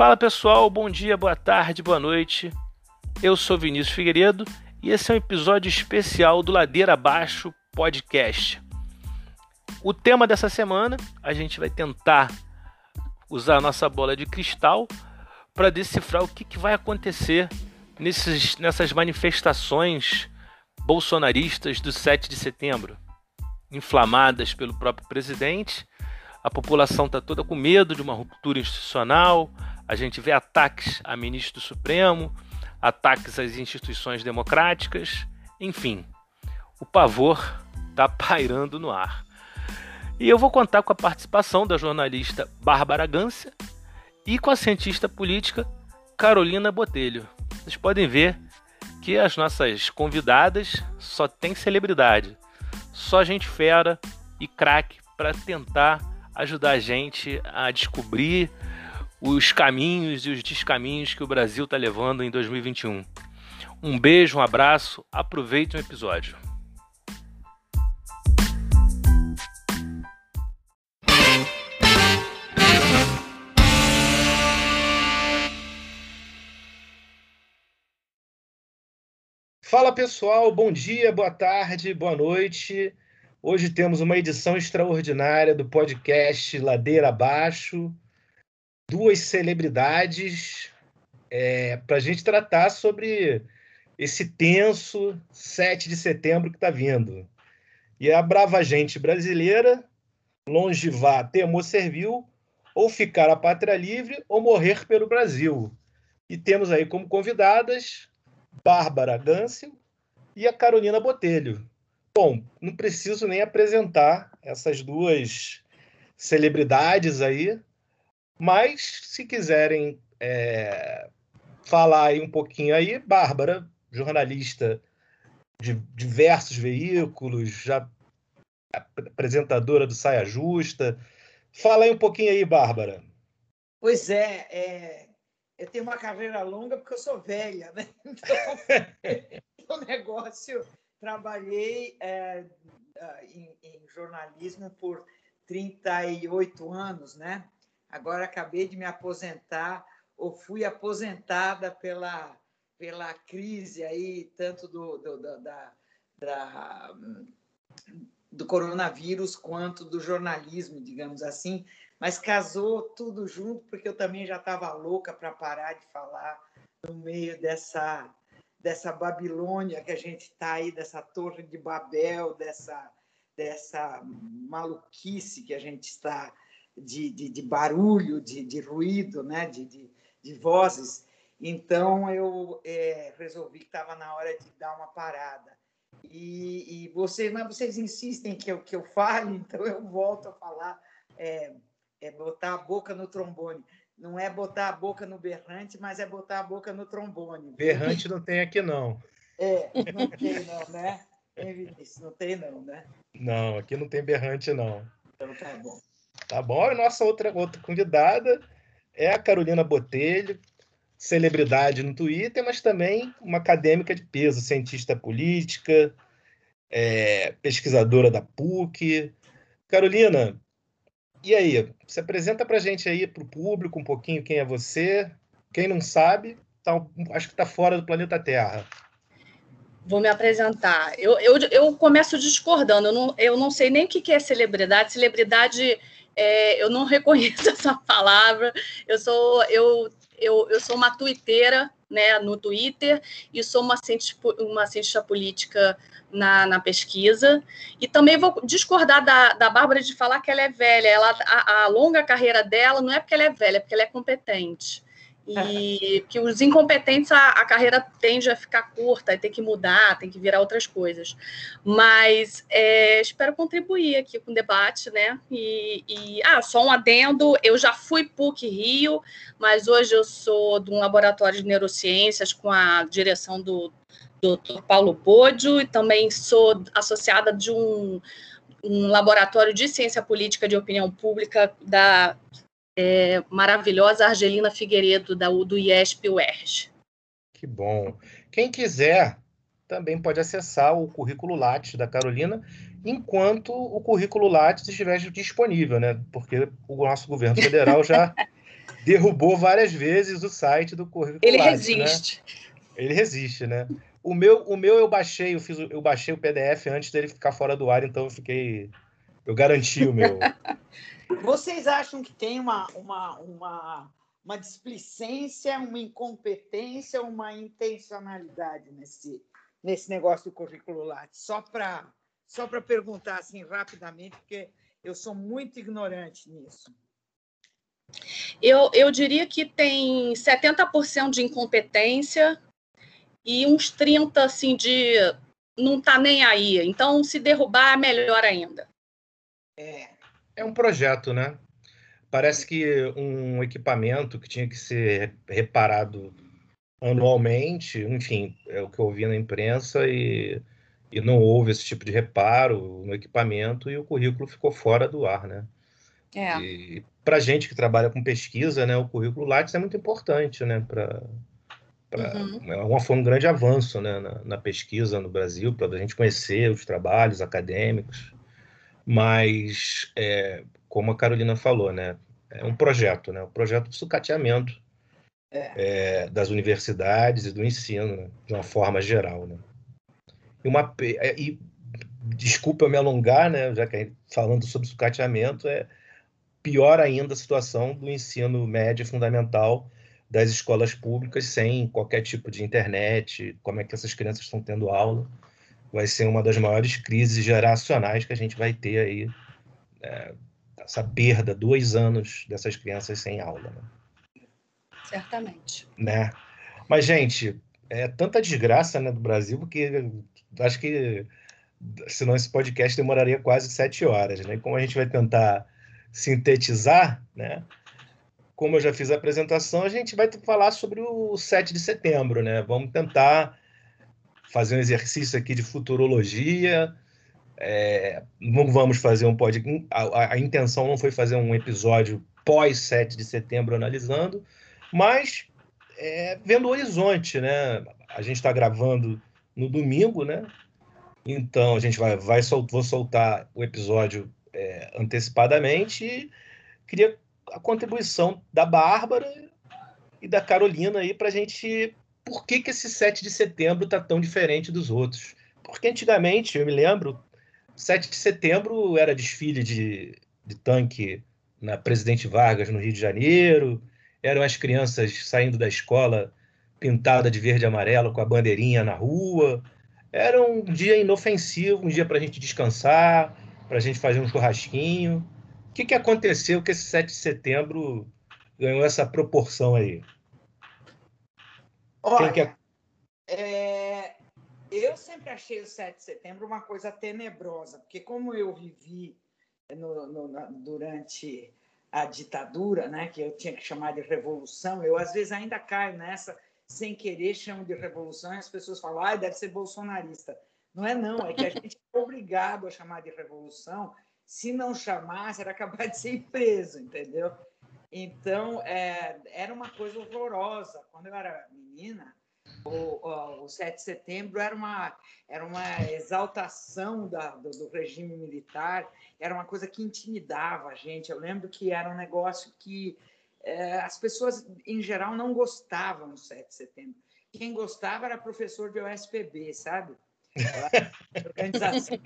Fala pessoal, bom dia, boa tarde, boa noite. Eu sou Vinícius Figueiredo e esse é um episódio especial do Ladeira Abaixo Podcast. O tema dessa semana, a gente vai tentar usar a nossa bola de cristal para decifrar o que, que vai acontecer nesses, nessas manifestações bolsonaristas do 7 de setembro, inflamadas pelo próprio presidente. A população está toda com medo de uma ruptura institucional. A gente vê ataques a ministro do Supremo, ataques às instituições democráticas, enfim, o pavor está pairando no ar. E eu vou contar com a participação da jornalista Bárbara Gância e com a cientista política Carolina Botelho. Vocês podem ver que as nossas convidadas só tem celebridade, só gente fera e craque para tentar ajudar a gente a descobrir os caminhos e os descaminhos que o Brasil está levando em 2021. Um beijo, um abraço, aproveite o episódio. Fala pessoal, bom dia, boa tarde, boa noite. Hoje temos uma edição extraordinária do podcast Ladeira Abaixo. Duas celebridades é, para a gente tratar sobre esse tenso 7 de setembro que está vindo. E a brava gente brasileira, longe vá, temor serviu, ou ficar a pátria livre ou morrer pelo Brasil. E temos aí como convidadas Bárbara Gâncil e a Carolina Botelho. Bom, não preciso nem apresentar essas duas celebridades aí, mas se quiserem é, falar aí um pouquinho aí, Bárbara, jornalista de diversos veículos, já apresentadora do Saia Justa. Fala aí um pouquinho aí, Bárbara. Pois é, é eu tenho uma carreira longa porque eu sou velha, né? Então, o negócio, trabalhei é, em, em, jornalismo por 38 anos, né? Agora acabei de me aposentar ou fui aposentada pela, pela crise aí, tanto do, do, da, da, do coronavírus quanto do jornalismo, digamos assim, mas casou tudo junto porque eu também já estava louca para parar de falar no meio dessa dessa Babilônia que a gente está aí, dessa torre de Babel, dessa dessa maluquice que a gente está de, de, de barulho, de, de, ruído, né? de, de, vozes. Então eu é, resolvi que estava na hora de dar uma parada. E, e vocês, mas vocês insistem que eu, que eu fale, então eu volto a falar. É, é botar a boca no trombone. Não é botar a boca no berrante, mas é botar a boca no trombone. Berrante não tem aqui, não. É, não tem, não, né? Não tem, não, né? Não, aqui não tem berrante, não. Então tá bom. Tá bom. E nossa outra, outra convidada é a Carolina Botelho, celebridade no Twitter, mas também uma acadêmica de peso, cientista política, é, pesquisadora da PUC. Carolina, e aí, se apresenta para a gente aí, para o público, um pouquinho quem é você. Quem não sabe, tá, acho que está fora do planeta Terra. Vou me apresentar. Eu, eu, eu começo discordando. Eu não, eu não sei nem o que é celebridade. Celebridade, é, eu não reconheço essa palavra. Eu sou, eu, eu, eu sou uma tuiteira né, no Twitter e sou uma cientista, uma cientista política na, na pesquisa. E também vou discordar da, da Bárbara de falar que ela é velha. Ela, a, a longa carreira dela não é porque ela é velha, é porque ela é competente. E que os incompetentes, a, a, carreira tende a ficar curta, tem que mudar, tem que virar outras coisas. Mas é, espero contribuir aqui com o debate, né? E, e, ah, só um adendo: eu já fui PUC Rio, mas hoje eu sou de um laboratório de neurociências com a direção do Dr. Paulo Bodio, e também sou associada de um, um laboratório de ciência política de opinião pública da é, maravilhosa Argelina Figueiredo, da, do IESP UERJ. Que bom. Quem quiser também pode acessar o currículo Lattes da Carolina enquanto o currículo Lattes estiver disponível, né? Porque o nosso governo federal já derrubou várias vezes o site do currículo. Ele Lattes, resiste. Né? Ele resiste, né? O meu, o meu eu baixei, eu fiz, eu baixei o PDF antes dele ficar fora do ar, então eu fiquei, eu garanti o meu. Vocês acham que tem uma, uma, uma, uma displicência, uma incompetência, uma intencionalidade nesse, nesse negócio do currículo Lattes? Só para só para perguntar assim rapidamente, porque eu sou muito ignorante nisso. Eu, eu diria que tem 70% de incompetência e uns 30% assim, de não tá nem aí. Então, se derrubar, melhor ainda. É. É um projeto, né? Parece que um equipamento que tinha que ser reparado anualmente, enfim, é o que eu ouvi na imprensa e, e não houve esse tipo de reparo no equipamento e o currículo ficou fora do ar, né? É. E para gente que trabalha com pesquisa, né, o currículo Lattes é muito importante, né, para uhum. é foi um grande avanço né, na, na pesquisa no Brasil para a gente conhecer os trabalhos acadêmicos, mas é, como a Carolina falou, né, é um projeto, né, um projeto de sucateamento é. É, das universidades e do ensino, né, de uma forma geral, né. E uma é, e, desculpa me alongar, né, já que falando sobre sucateamento é pior ainda a situação do ensino médio fundamental das escolas públicas sem qualquer tipo de internet, como é que essas crianças estão tendo aula. Vai ser uma das maiores crises geracionais que a gente vai ter aí, é, essa perda, dois anos dessas crianças sem aula. Né? Certamente. Né? Mas, gente, é tanta desgraça né, do Brasil, porque acho que senão esse podcast demoraria quase sete horas, né? Como a gente vai tentar sintetizar, né? Como eu já fiz a apresentação, a gente vai falar sobre o 7 de setembro, né? Vamos tentar fazer um exercício aqui de futurologia. É, não vamos fazer um podcast. A, a, intenção não foi fazer um episódio pós 7 de setembro analisando, mas é, vendo o horizonte, né? A gente está gravando no domingo, né? Então a gente vai, vai sol, vou soltar o episódio é, antecipadamente e queria a contribuição da Bárbara e da Carolina aí para a gente. Por que, que esse 7 de setembro está tão diferente dos outros? Porque antigamente, eu me lembro, 7 de setembro era desfile de, de tanque na Presidente Vargas, no Rio de Janeiro, eram as crianças saindo da escola pintada de verde e amarelo com a bandeirinha na rua. Era um dia inofensivo, um dia para a gente descansar, para a gente fazer um churrasquinho. O que, que aconteceu que esse 7 de setembro ganhou essa proporção aí? Olha, que... é, eu sempre achei o 7 de setembro uma coisa tenebrosa, porque como eu vivi no, no, na, durante a ditadura, né, que eu tinha que chamar de revolução, eu às vezes ainda caio nessa, sem querer chamo de revolução, e as pessoas falam, ah, deve ser bolsonarista. Não é não, é que a gente é obrigado a chamar de revolução. Se não chamasse, era capaz de ser preso, entendeu? Então, é, era uma coisa horrorosa. Quando eu era o, o 7 de setembro era uma, era uma exaltação da, do, do, regime militar, era uma coisa que intimidava a gente. Eu lembro que era um negócio que é, as pessoas, em geral, não gostavam do 7 de setembro. Quem gostava era professor de OSPB, sabe? organização.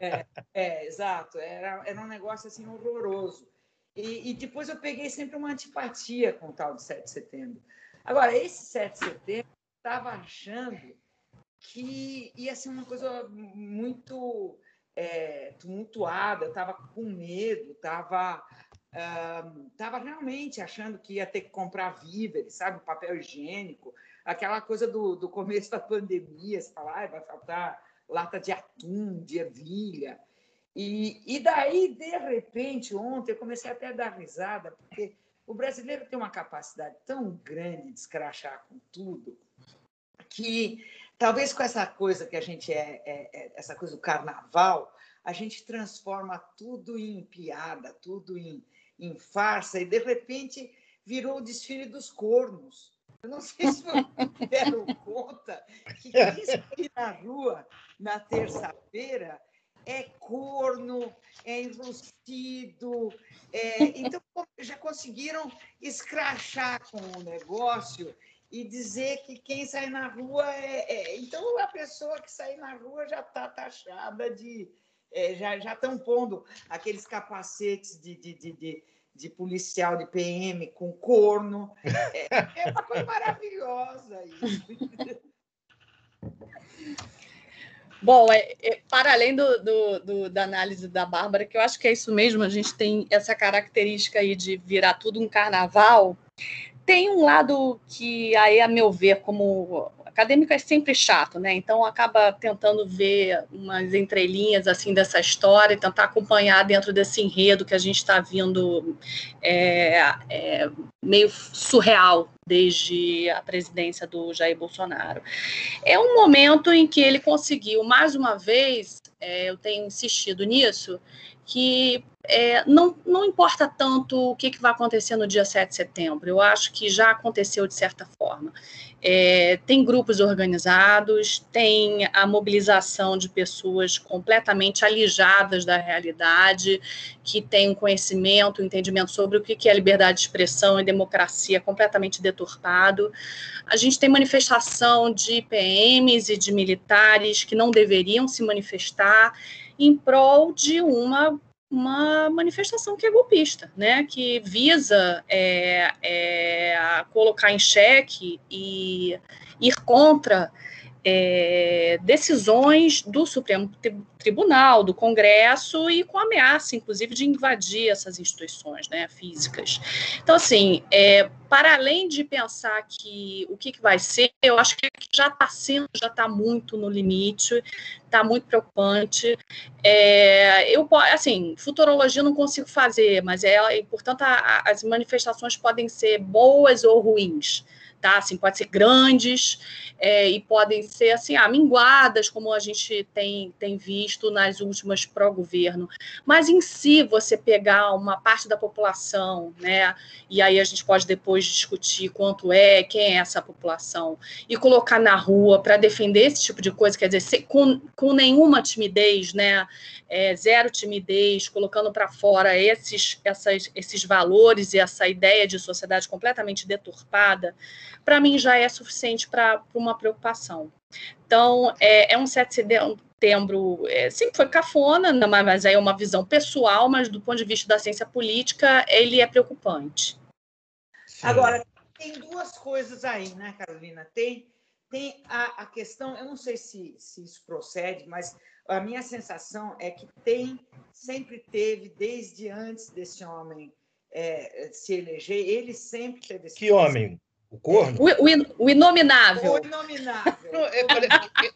É, é, exato. Era, era um negócio assim horroroso. E, e, depois eu peguei sempre uma antipatia com o tal de 7 de setembro. Agora, esse 7 de setembro, estava achando que ia ser uma coisa muito é, tumultuada, estava com medo, estava uh, realmente achando que ia ter que comprar víveres, sabe, papel higiênico, aquela coisa do, do começo da pandemia, você fala, ah, vai faltar lata de atum, de ervilha. E, e daí, de repente, ontem, eu comecei até a dar risada, porque o brasileiro tem uma capacidade tão grande de escrachar com tudo, que talvez com essa coisa que a gente é, é, é essa coisa do carnaval, a gente transforma tudo em piada, tudo em, em farsa, e de repente virou o desfile dos cornos. Eu não sei se vocês deram conta que quem ir na rua na terça-feira é corno, é enrustido. É, então, já conseguiram escrachar com o negócio e dizer que quem sai na rua é. é então, a pessoa que sai na rua já está taxada de. É, já estão pondo aqueles capacetes de, de, de, de, de policial de PM com corno. É, é uma coisa maravilhosa isso. Bom, é, é, para além do, do, do, da análise da Bárbara, que eu acho que é isso mesmo, a gente tem essa característica aí de virar tudo um carnaval, tem um lado que aí, a meu ver, como acadêmico é sempre chato, né? Então acaba tentando ver umas entrelinhas assim dessa história e tentar acompanhar dentro desse enredo que a gente está vindo é, é, meio surreal desde a presidência do Jair Bolsonaro. É um momento em que ele conseguiu, mais uma vez, é, eu tenho insistido nisso, que é, não, não importa tanto o que, que vai acontecer no dia 7 de setembro, eu acho que já aconteceu de certa forma. É, tem grupos organizados, tem a mobilização de pessoas completamente alijadas da realidade, que têm um conhecimento, um entendimento sobre o que é liberdade de expressão e democracia completamente deturpado. A gente tem manifestação de PMs e de militares que não deveriam se manifestar em prol de uma uma manifestação que é golpista, né, que visa é, é, colocar em xeque e ir contra é, decisões do Supremo Tribunal, do Congresso e com ameaça, inclusive, de invadir essas instituições né, físicas. Então, assim, é, para além de pensar que o que, que vai ser, eu acho que já está sendo, já está muito no limite, está muito preocupante. É, eu, assim, futurologia não consigo fazer, mas é, portanto, a, a, as manifestações podem ser boas ou ruins tá? Assim, pode ser grandes é, e podem ser assim, ah, minguadas, como a gente tem, tem visto nas últimas pró-governo. Mas em si, você pegar uma parte da população, né? E aí a gente pode depois discutir quanto é, quem é essa população, e colocar na rua para defender esse tipo de coisa, quer dizer, com, com nenhuma timidez, né? É, zero timidez, colocando para fora esses, essas, esses valores e essa ideia de sociedade completamente deturpada, para mim já é suficiente para uma preocupação. Então, é, é um 7 de setembro, é, foi cafona, mas aí é uma visão pessoal, mas do ponto de vista da ciência política, ele é preocupante. Agora, tem duas coisas aí, né, Carolina? Tem, tem a, a questão, eu não sei se, se isso procede, mas a minha sensação é que tem, sempre teve, desde antes desse homem é, se eleger, ele sempre teve esse Que homem? O corno? O, o, o inominável. O inominável. Não,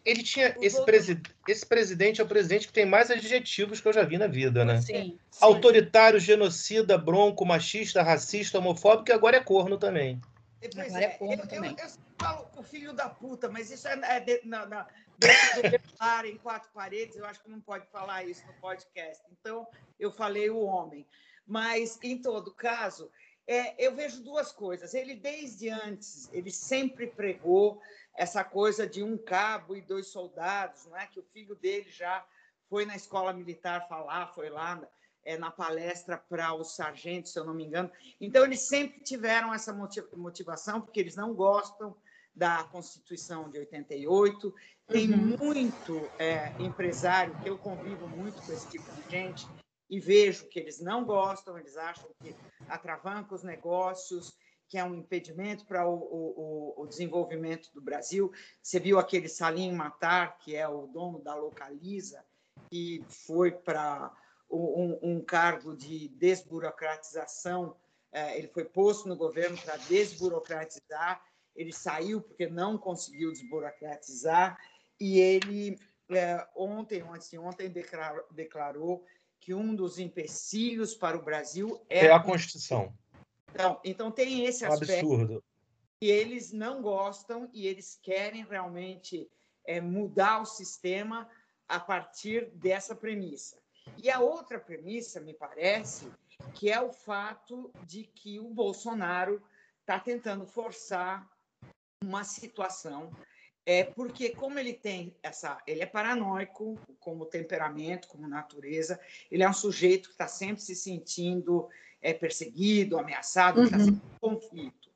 ele tinha. Esse, presi, esse presidente é o presidente que tem mais adjetivos que eu já vi na vida, né? Sim. Autoritário, genocida, bronco, machista, racista, homofóbico e agora é corno também. Pois agora é, é eu, também. Eu, eu, falo o filho da puta, mas isso é, é de, na, na, dentro do em quatro paredes, eu acho que não pode falar isso no podcast. Então, eu falei o homem. Mas, em todo caso, é, eu vejo duas coisas. Ele, desde antes, ele sempre pregou essa coisa de um cabo e dois soldados, não é? que o filho dele já foi na escola militar falar, foi lá é, na palestra para os sargentos, se eu não me engano. Então, eles sempre tiveram essa motivação, porque eles não gostam da Constituição de 88. Tem uhum. muito é, empresário, que eu convivo muito com esse tipo de gente, e vejo que eles não gostam, eles acham que atravanca os negócios, que é um impedimento para o, o, o, desenvolvimento do Brasil. Você viu aquele Salim Matar, que é o dono da Localiza, que foi para um, um, cargo de desburocratização, é, ele foi posto no governo para desburocratizar, ele saiu porque não conseguiu desburocratizar, e ele, é, ontem, ontem, ontem, declarou, declarou que um dos empecilhos para o Brasil é, é a Constituição. Então, então tem esse um aspecto. Absurdo. E eles não gostam e eles querem realmente é, mudar o sistema a partir dessa premissa. E a outra premissa, me parece, que é o fato de que o Bolsonaro está tentando forçar uma situação É porque como ele tem essa, ele é paranoico como temperamento, como natureza, ele é um sujeito que está sempre se sentindo é, perseguido, ameaçado, está uhum. sempre em conflito.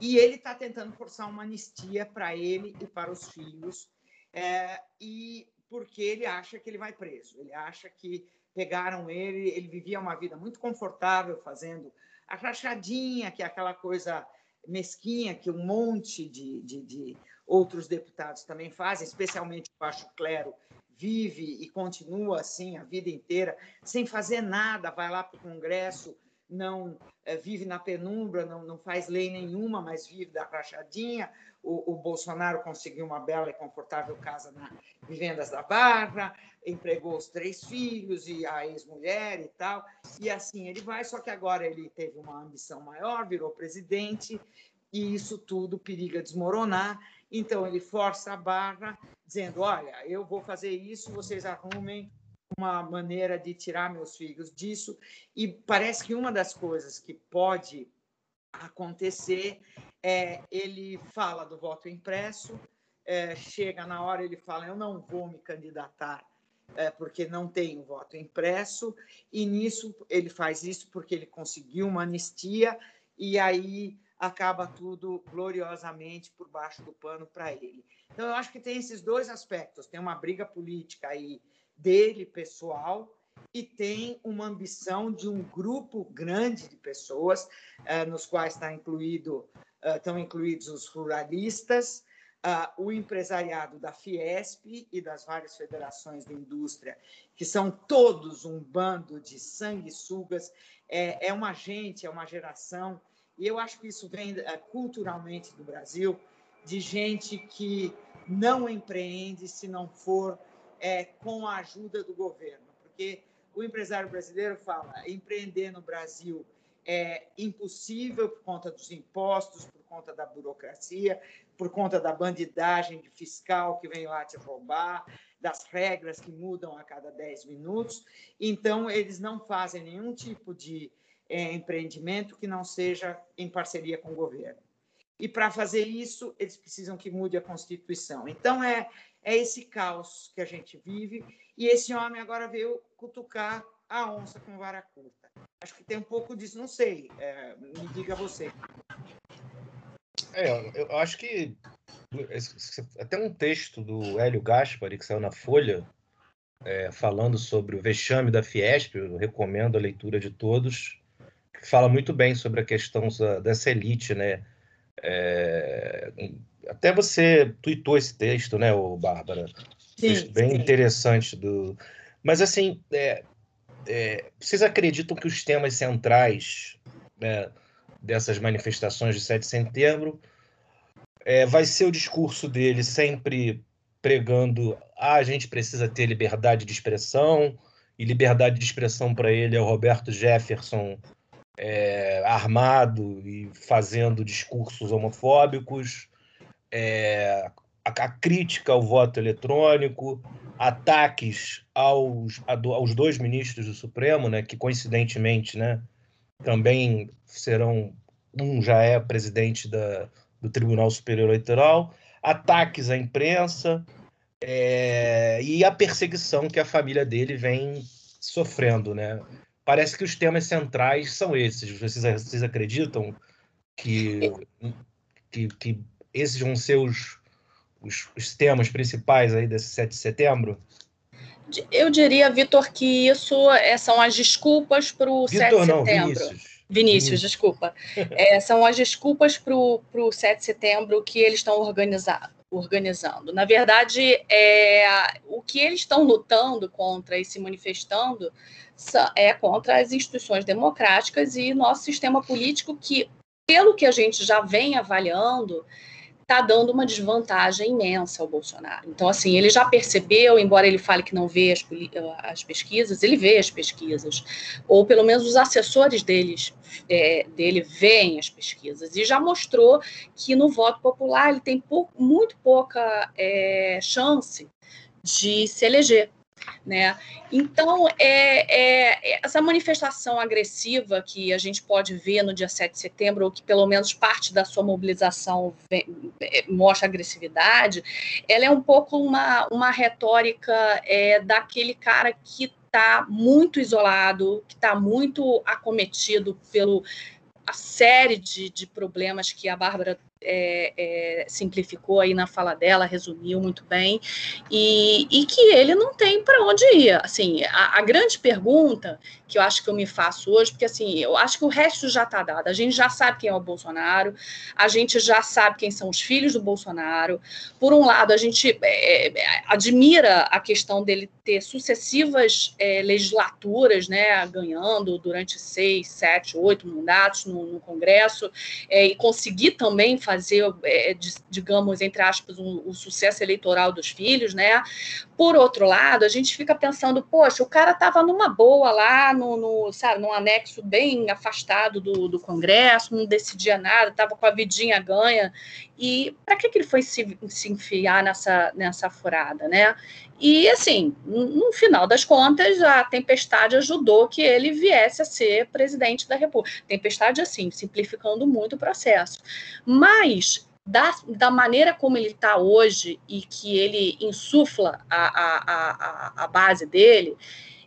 E ele está tentando forçar uma anistia para ele e para os filhos, é, e porque ele acha que ele vai preso. Ele acha que pegaram ele, ele vivia uma vida muito confortável fazendo a rachadinha, que é aquela coisa mesquinha que um monte de, de, de outros deputados também fazem, especialmente o baixo clero vive e continua assim a vida inteira, sem fazer nada, vai lá para o Congresso, não é, vive na penumbra, não, não faz lei nenhuma, mas vive da rachadinha. O, o, Bolsonaro conseguiu uma bela e confortável casa na Vivendas da Barra, empregou os três filhos e a ex-mulher e tal. E assim ele vai, só que agora ele teve uma ambição maior, virou presidente, e isso tudo periga desmoronar. Então ele força a barra, dizendo: Olha, eu vou fazer isso, vocês arrumem uma maneira de tirar meus filhos disso. E parece que uma das coisas que pode acontecer é ele fala do voto impresso, é, chega na hora ele fala eu não vou me candidatar é, porque não tenho voto impresso e nisso ele faz isso porque ele conseguiu uma anistia e aí acaba tudo gloriosamente por baixo do pano para ele. Então eu acho que tem esses dois aspectos, tem uma briga política aí dele pessoal e tem uma ambição de um grupo grande de pessoas, uh, nos quais está incluído, estão incluídos os ruralistas, uh, o empresariado da Fiesp e das várias federações de indústria, que são todos um bando de sanguessugas, é, é uma gente, é uma geração, e eu acho que isso vem culturalmente do Brasil, de gente que não empreende se não for é, com a ajuda do governo, porque o empresário brasileiro fala empreender no Brasil é impossível por conta dos impostos, por conta da burocracia, por conta da bandidagem fiscal que vem lá te roubar, das regras que mudam a cada 10 minutos. Então, eles não fazem nenhum tipo de é, empreendimento que não seja em parceria com o governo. E para fazer isso, eles precisam que mude a Constituição. Então, é, é esse caos que a gente vive. E esse homem agora veio cutucar a onça com vara curta. Acho que tem um pouco disso, não sei. É, me diga você. É, eu acho que até um texto do Hélio Gaspari, que saiu na Folha, é, falando sobre o vexame da Fiesp, eu recomendo a leitura de todos, que fala muito bem sobre a questão dessa elite, né? É, até você tweetou esse texto, né, Bárbara? Sim, bem sim. interessante do. Mas assim, é, é, vocês acreditam que os temas centrais né, dessas manifestações de 7 de setembro é, vai ser o discurso dele sempre pregando ah, a gente precisa ter liberdade de expressão, e liberdade de expressão para ele é o Roberto Jefferson é, armado e fazendo discursos homofóbicos, é, a, a, crítica ao voto eletrônico, ataques aos, aos dois ministros do Supremo, né, que coincidentemente né, também serão. Um já é presidente da, do Tribunal Superior Eleitoral, ataques à imprensa é, e a perseguição que a família dele vem sofrendo. Né? Parece que os temas centrais são esses. Vocês, vocês acreditam que, que, que esses vão ser os, os, os temas principais aí desse 7 de setembro? Eu diria, Vitor, que isso é, são as desculpas para o 7 de setembro. Vinícius. Vinícius, desculpa. É, são as desculpas para o 7 de setembro que eles estão organizando. Na verdade, é, o que eles estão lutando contra e se manifestando é contra as instituições democráticas e nosso sistema político, que, pelo que a gente já vem avaliando, está dando uma desvantagem imensa ao Bolsonaro. Então, assim, ele já percebeu, embora ele fale que não vê as, as pesquisas, ele vê as pesquisas, ou pelo menos os assessores deles, é, dele veem as pesquisas, e já mostrou que no voto popular ele tem muito pouca é, chance de se eleger. Né? Então, é, é, essa manifestação agressiva que a gente pode ver no dia 7 de setembro, ou que pelo menos parte da sua mobilização vem, é, mostra agressividade, ela é um pouco uma, uma retórica é, daquele cara que está muito isolado, que está muito acometido pelo a série de, de problemas que a Bárbara é, é, simplificou aí na fala dela, resumiu muito bem, e, e que ele não tem para onde ir. Assim, a, a, grande pergunta que eu acho que eu me faço hoje, porque assim, eu acho que o resto já está dado. A gente já sabe quem é o Bolsonaro, a gente já sabe quem são os filhos do Bolsonaro. Por um lado, a gente é, é admira a questão dele ter sucessivas é, legislaturas, né, ganhando durante seis, sete, oito mandatos no, no Congresso, é, e conseguir também fazer é, digamos, entre aspas, um, o sucesso eleitoral dos filhos, né? Por outro lado, a gente fica pensando, poxa, o cara estava numa boa lá, no, no, sabe, num anexo bem afastado do, do Congresso, não decidia nada, estava com a vidinha ganha, e para que, que ele foi se, se enfiar nessa, nessa furada, né? E, assim, no final das contas, a tempestade ajudou que ele viesse a ser presidente da República. Tempestade, assim, simplificando muito o processo. Mas, da, da maneira como ele está hoje e que ele insufla a, a, a, a base dele,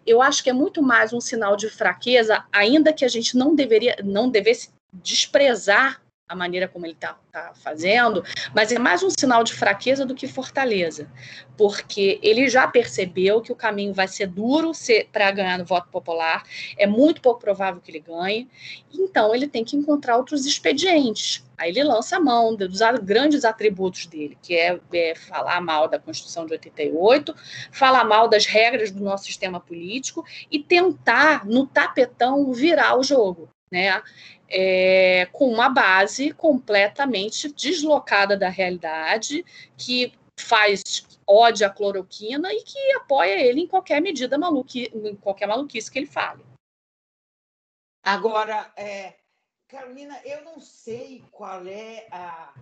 eu acho que é muito mais um sinal de fraqueza, ainda que a gente não deveria, não devesse desprezar a maneira como ele está tá fazendo, mas é mais um sinal de fraqueza do que fortaleza, porque ele já percebeu que o caminho vai ser duro para ganhar no voto popular, é muito pouco provável que ele ganhe, então ele tem que encontrar outros expedientes. Aí ele lança a mão dos grandes atributos dele, que é, é falar mal da Constituição de 88, falar mal das regras do nosso sistema político e tentar, no tapetão, virar o jogo. Né? É, com uma base completamente deslocada da realidade, que faz ódio à cloroquina e que apoia ele em qualquer medida maluqui, em qualquer maluquice que ele fale. Agora, é, Carolina, eu não sei qual é a,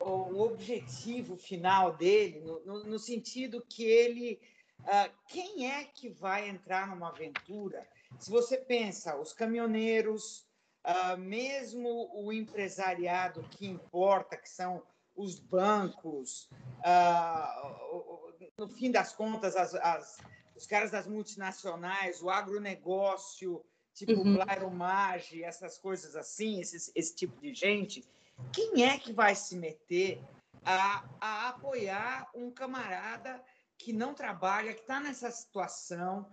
o objetivo final dele, no, no, no sentido que ele. Uh, quem é que vai entrar numa aventura? Se você pensa, os caminhoneiros, uh, mesmo o empresariado que importa, que são os bancos, uh, no fim das contas, as, as, os caras das multinacionais, o agronegócio, tipo uhum. Blairomage, essas coisas assim, esse, esse tipo de gente, quem é que vai se meter a, a apoiar um camarada que não trabalha, que está nessa situação,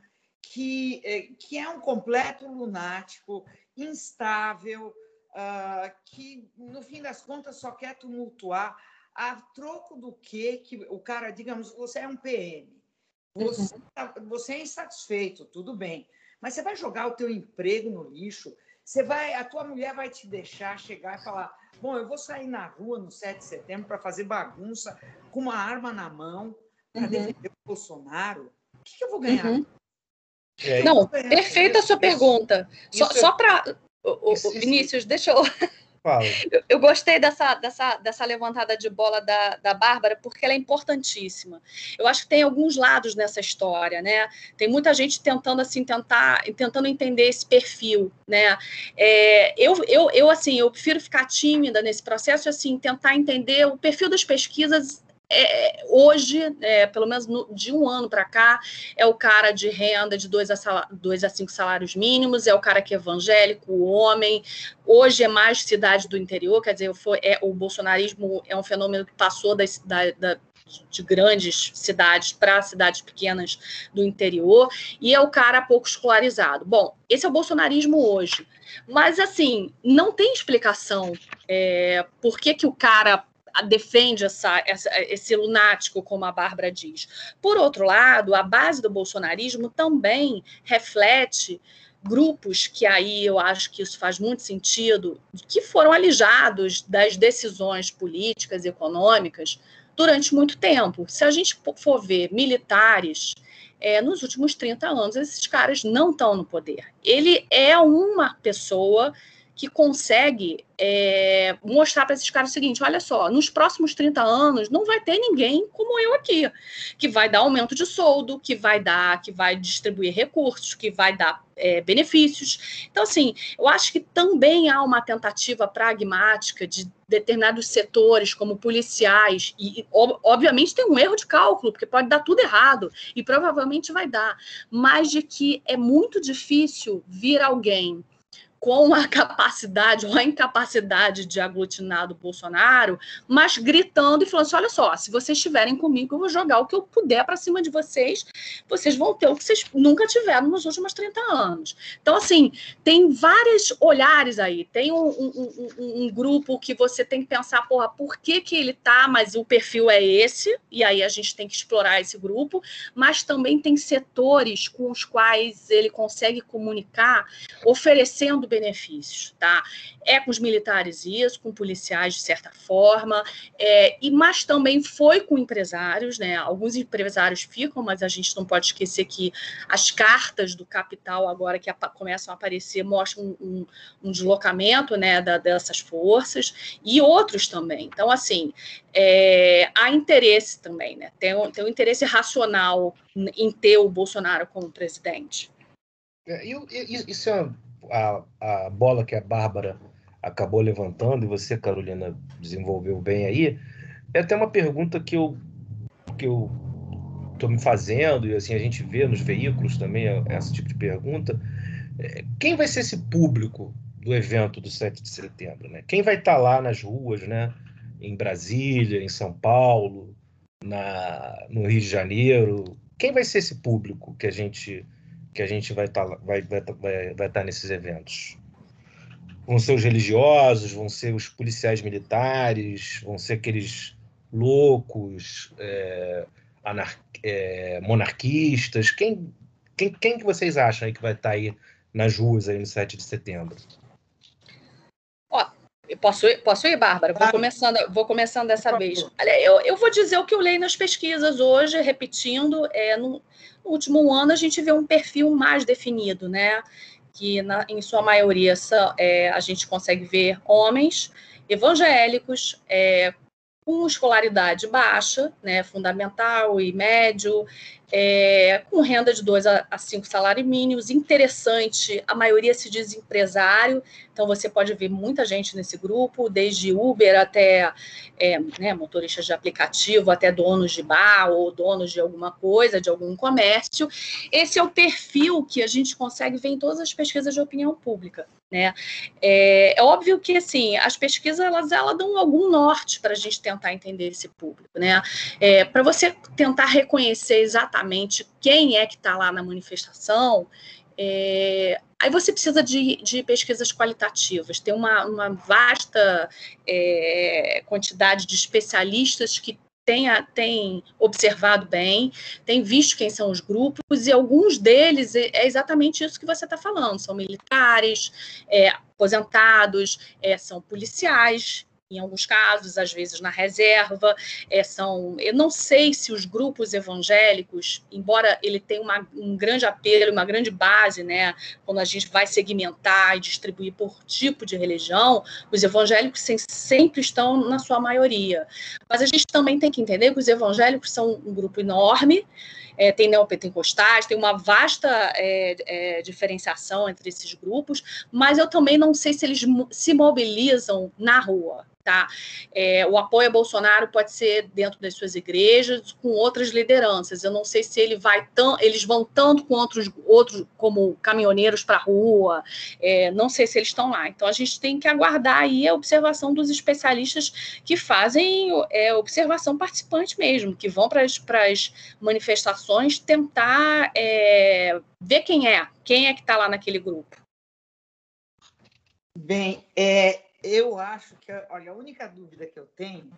que, eh, que é um completo lunático, instável, uh, que no fim das contas só quer tumultuar. A troco do que que o cara, digamos, você é um PM, você, uhum. Tá, você é insatisfeito, tudo bem, mas você vai jogar o teu emprego no lixo, você vai, a tua mulher vai te deixar chegar e falar, bom, eu vou sair na rua no 7 de setembro para fazer bagunça com uma arma na mão para uhum. defender o Bolsonaro. O que, que eu vou ganhar? Uhum. É, não, perfeita a sua pergunta. Só, é... só para. Vinícius, deixa eu. eu. Eu gostei dessa, dessa, dessa levantada de bola da, da Bárbara, porque ela é importantíssima. Eu acho que tem alguns lados nessa história, né? Tem muita gente tentando assim tentar, tentando entender esse perfil, né? É, eu, eu, eu assim, eu prefiro ficar tímida nesse processo, assim, tentar entender o perfil das pesquisas é, hoje, é, pelo menos no, de um ano para cá, é o cara de renda de dois a, dois a cinco salários mínimos, é o cara que é evangélico, homem. Hoje é mais cidade do interior, quer dizer, foi, é, o bolsonarismo é um fenômeno que passou da, da de grandes cidades para cidades pequenas do interior, e é o cara pouco escolarizado. Bom, esse é o bolsonarismo hoje. Mas, assim, não tem explicação é, por que, que o cara defende essa, essa, esse lunático, como a Bárbara diz. Por outro lado, a base do bolsonarismo também reflete grupos que aí eu acho que isso faz muito sentido, que foram alijados das decisões políticas e econômicas durante muito tempo. Se a gente for ver militares, é, nos últimos 30 anos, esses caras não estão no poder. Ele é uma pessoa que consegue é, mostrar para esses caras o seguinte: olha só, nos próximos 30 anos não vai ter ninguém como eu aqui, que vai dar aumento de soldo, que vai dar, que vai distribuir recursos, que vai dar é, benefícios. Então, assim, eu acho que também há uma tentativa pragmática de determinados setores, como policiais, e obviamente tem um erro de cálculo, porque pode dar tudo errado, e provavelmente vai dar, mas de que é muito difícil vir alguém com a capacidade ou a incapacidade de aglutinar do Bolsonaro, mas gritando e falando assim: olha só, se vocês estiverem comigo, eu vou jogar o que eu puder para cima de vocês, vocês vão ter o que vocês nunca tiveram nos últimos 30 anos. Então, assim, tem vários olhares aí. Tem um, um, um, um grupo que você tem que pensar, porra, por que, que ele tá, mas o perfil é esse, e aí a gente tem que explorar esse grupo, mas também tem setores com os quais ele consegue comunicar, oferecendo benefícios, tá? É com os militares isso, com policiais de certa forma, é, e mas também foi com empresários, né? Alguns empresários ficam, mas a gente não pode esquecer que as cartas do capital agora que começam a aparecer mostram um, um deslocamento, né, da, dessas forças e outros também. Então, assim, é, há interesse também, né? Tem um, tem um interesse racional em ter o Bolsonaro como presidente. É, isso é a, a bola que a Bárbara acabou levantando e você, Carolina, desenvolveu bem aí, é até uma pergunta que eu que eu estou me fazendo e assim a gente vê nos veículos também esse tipo de pergunta. É, quem vai ser esse público do evento do 7 de setembro, né? Quem vai estar tá lá nas ruas, né? Em Brasília, em São Paulo, na, no Rio de Janeiro. Quem vai ser esse público que a gente que a gente vai estar tá, vai, vai, vai, vai tá nesses eventos? Vão ser os religiosos, vão ser os policiais militares, vão ser aqueles loucos, é, anar, é, monarquistas. Quem, quem, quem que vocês acham aí que vai estar tá aí nas ruas aí no 7 de setembro? Posso, posso ir, Bárbara? Vou começando, vou começando dessa vez. Olha, eu, eu vou dizer o que eu leio nas pesquisas hoje, repetindo. É, no, no último ano, a gente vê um perfil mais definido, né? Que, na, em sua maioria, são, é, a gente consegue ver homens evangélicos, é, com escolaridade baixa, né, fundamental e médio, é, com renda de 2 a 5 salários mínimos, interessante, a maioria se diz empresário, então você pode ver muita gente nesse grupo, desde Uber até é, né, motoristas de aplicativo, até donos de bar ou donos de alguma coisa, de algum comércio. Esse é o perfil que a gente consegue ver em todas as pesquisas de opinião pública. Né? É, é óbvio que assim as pesquisas elas, elas dão algum norte para a gente tentar entender esse público, né? É, para você tentar reconhecer exatamente quem é que está lá na manifestação, é, aí você precisa de, de, pesquisas qualitativas. Tem uma, uma vasta é, quantidade de especialistas que tem, tem, observado bem, tem visto quem são os grupos, e alguns deles é, é exatamente isso que você está falando: são militares, é, aposentados, é, são policiais, em alguns casos, às vezes na reserva. É, são, eu não sei se os grupos evangélicos, embora ele tenha uma, um grande apelo, uma grande base, né, quando a gente vai segmentar e distribuir por tipo de religião, os evangélicos sempre estão na sua maioria. Mas a gente também tem que entender que os evangélicos são um grupo enorme, é, tem neopentecostais, tem uma vasta é, é, diferenciação entre esses grupos, mas eu também não sei se eles se mobilizam na rua. Tá? É, o apoio a Bolsonaro pode ser dentro das suas igrejas, com outras lideranças. Eu não sei se ele vai tão, eles vão tanto com outros, outros como caminhoneiros para a rua, é, não sei se eles estão lá. Então a gente tem que aguardar aí a observação dos especialistas que fazem é, observação participante mesmo, que vão para as manifestações tentar é, ver quem é, quem é que está lá naquele grupo. Bem, é, eu acho que, olha, a única dúvida que eu tenho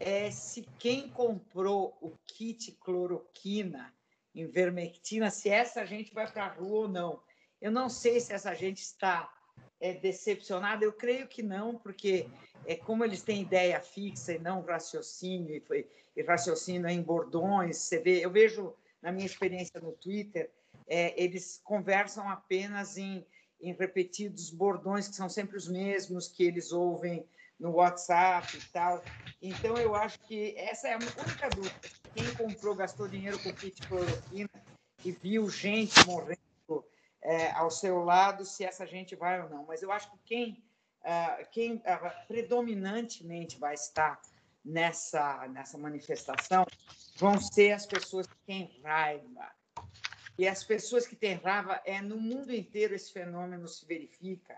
é se quem comprou o kit cloroquina, vermectina, se essa gente vai para a rua ou não. Eu não sei se essa gente está é, decepcionada, eu creio que não, porque é como eles têm ideia fixa e não raciocínio, e, foi, e raciocínio em bordões, você vê, eu vejo na minha experiência no Twitter, é, eles conversam apenas em em repetidos bordões que são sempre os mesmos que eles ouvem no WhatsApp e tal. Então, eu acho que essa é a única dúvida. Quem comprou, gastou dinheiro com kit cloroquina e viu gente morrendo é, ao seu lado, se essa gente vai ou não. Mas eu acho que quem, uh, quem uh, predominantemente vai estar nessa, nessa manifestação vão ser as pessoas que têm raiva. E as pessoas que têm raiva, é no mundo inteiro esse fenômeno se verifica,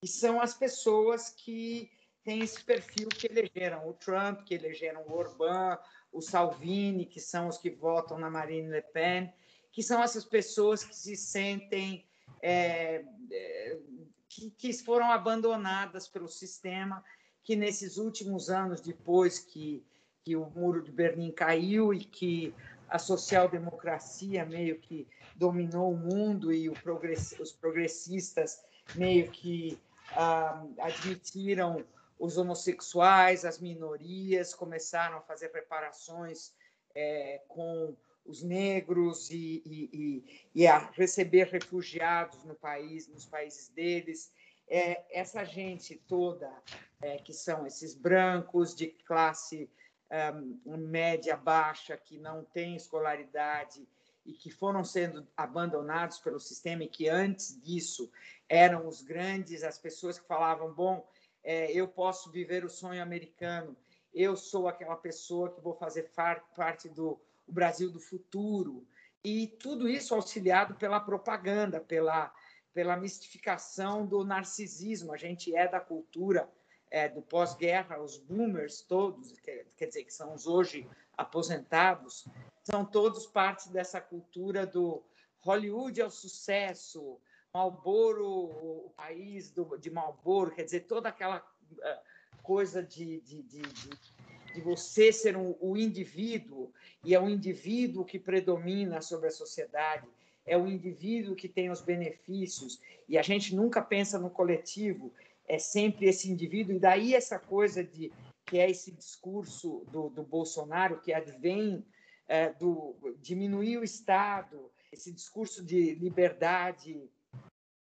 e são as pessoas que têm esse perfil que elegeram o Trump, que elegeram o Orbán, o Salvini, que são os que votam na Marine Le Pen, que são essas pessoas que se sentem é, é, que, que foram abandonadas pelo sistema, que nesses últimos anos, depois que, que o muro de Berlim caiu e que a social-democracia meio que dominou o mundo e os progressistas meio que ah, admitiram os homossexuais, as minorias, começaram a fazer preparações é, com os negros e, e, e, e, a receber refugiados no país, nos países deles. É, essa gente toda, é, que são esses brancos de classe média baixa, que não tem escolaridade e que foram sendo abandonados pelo sistema e que antes disso eram os grandes, as pessoas que falavam, bom, é, eu posso viver o sonho americano, eu sou aquela pessoa que vou fazer parte do Brasil do futuro. E tudo isso auxiliado pela propaganda, pela, pela mistificação do narcisismo. A gente é da cultura é, do pós-guerra, os boomers todos, quer, quer dizer, que são os hoje aposentados, são todos parte dessa cultura do Hollywood é o sucesso, Marlboro, o país do, de Marlboro, quer dizer, toda aquela uh, coisa de, de, de, de, você ser um, o indivíduo, e é o indivíduo que predomina sobre a sociedade, é o indivíduo que tem os benefícios, e a gente nunca pensa no coletivo, é sempre esse indivíduo, e daí essa coisa de que é esse discurso do, do Bolsonaro que advém é, do diminuir o Estado, esse discurso de liberdade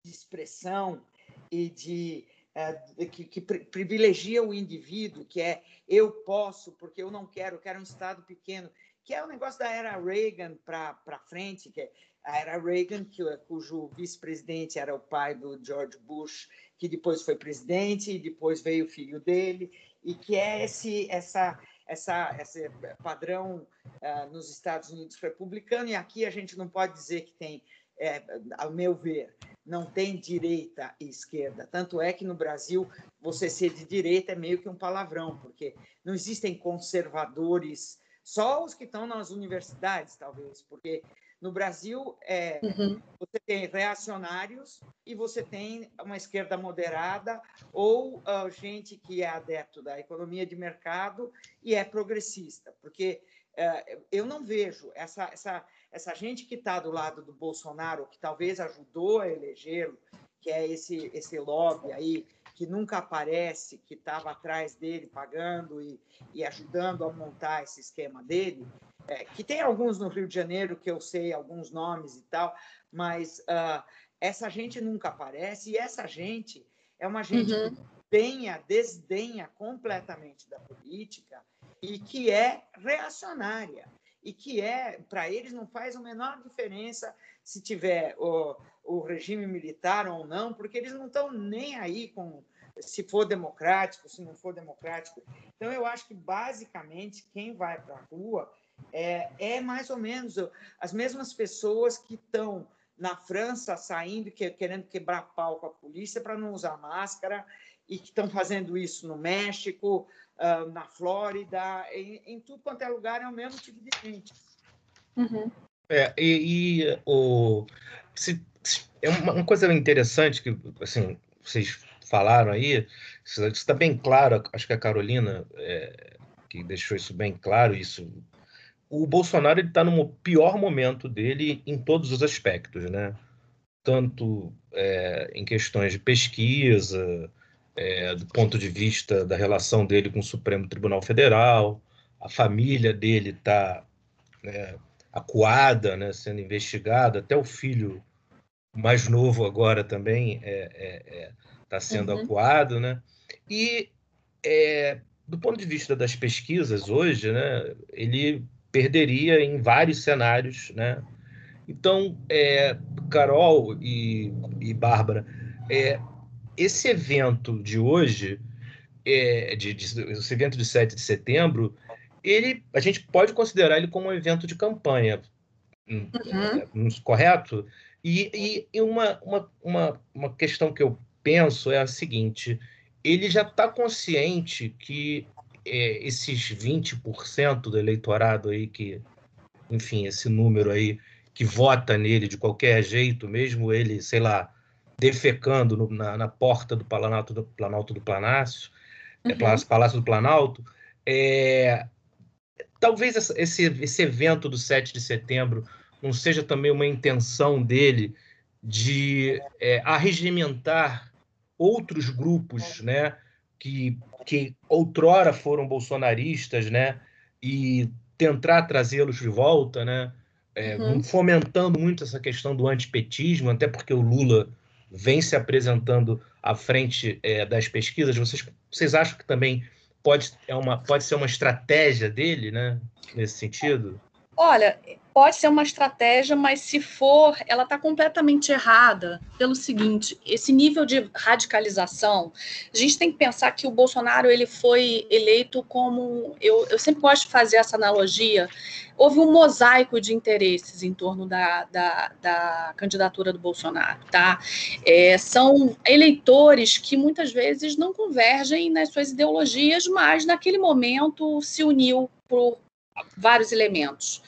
de expressão e de é, que, que, privilegia o indivíduo, que é eu posso porque eu não quero, quero um Estado pequeno, que é o negócio da era Reagan para frente, que é a era Reagan, que, cujo vice-presidente era o pai do George Bush, que depois foi presidente e depois veio o filho dele, e que é esse essa essa esse padrão uh, nos Estados Unidos republicano e aqui a gente não pode dizer que tem é, ao meu ver não tem direita e esquerda. Tanto é que no Brasil você ser de direita é meio que um palavrão porque não existem conservadores só os que estão nas universidades talvez porque no Brasil, é, uhum. você tem reacionários e você tem uma esquerda moderada ou uh, gente que é adepto da economia de mercado e é progressista, porque uh, eu não vejo essa, essa, essa gente que está do lado do Bolsonaro, que talvez ajudou a elegê-lo, que é esse, esse lobby aí que nunca aparece, que estava atrás dele pagando e, e ajudando a montar esse esquema dele, é, que tem alguns no Rio de Janeiro que eu sei alguns nomes e tal, mas uh, essa gente nunca aparece e essa gente é uma gente uhum. que denha, desdenha completamente da política e que é reacionária e que é para eles não faz a menor diferença se tiver o, o regime militar ou não, porque eles não estão nem aí com se for democrático, se não for democrático. Então eu acho que basicamente quem vai para a rua é, é mais ou menos as mesmas pessoas que estão na França saindo, que, querendo quebrar pau com a polícia para não usar máscara, e que estão fazendo isso no México, uh, na Flórida, em, em, tudo quanto é lugar, é o mesmo tipo de gente. Uhum. É, e, e o, se, se, é uma, uma, coisa interessante que assim, vocês falaram aí, isso está bem claro, acho que a Carolina é, que deixou isso bem claro, isso o Bolsonaro está no pior momento dele em todos os aspectos, né? Tanto é, em questões de pesquisa, é, do ponto de vista da relação dele com o Supremo Tribunal Federal, a família dele está né, acuada, né, sendo investigada, até o filho mais novo agora também está é, é, é tá sendo uhum. acuado, né? E é, do ponto de vista das pesquisas hoje, né, ele perderia em vários cenários, né? Então, é, Carol e, e Bárbara, é, esse evento de hoje, é, de, de, esse evento de 7 de setembro, ele, a gente pode considerar ele como um evento de campanha, hum, uhum. É, correto? E, e uma, uma, uma, uma questão que eu penso é a seguinte: ele já está consciente que é, esses 20% do eleitorado aí, que, enfim, esse número aí, que vota nele de qualquer jeito, mesmo ele, sei lá, defecando no, na, na, porta do Planalto do, Planalto do Planácio, é, uhum. é, Palácio do Planalto, é, talvez esse, esse evento do 7 de setembro não seja também uma intenção dele de é, arregimentar outros grupos, né, que, que outrora foram bolsonaristas, né, e tentar trazê-los de volta, né, é, uhum. fomentando muito essa questão do antipetismo, até porque o Lula vem se apresentando à frente é, das pesquisas. Vocês, vocês acham que também pode, é uma, pode ser uma estratégia dele, né, nesse sentido? Olha, pode ser uma estratégia, mas se for, ela está completamente errada pelo seguinte: esse nível de radicalização, a gente tem que pensar que o Bolsonaro ele foi eleito como eu, eu sempre gosto de fazer essa analogia. Houve um mosaico de interesses em torno da, da, da candidatura do Bolsonaro, tá? É, são eleitores que muitas vezes não convergem nas suas ideologias, mas naquele momento se uniu por vários elementos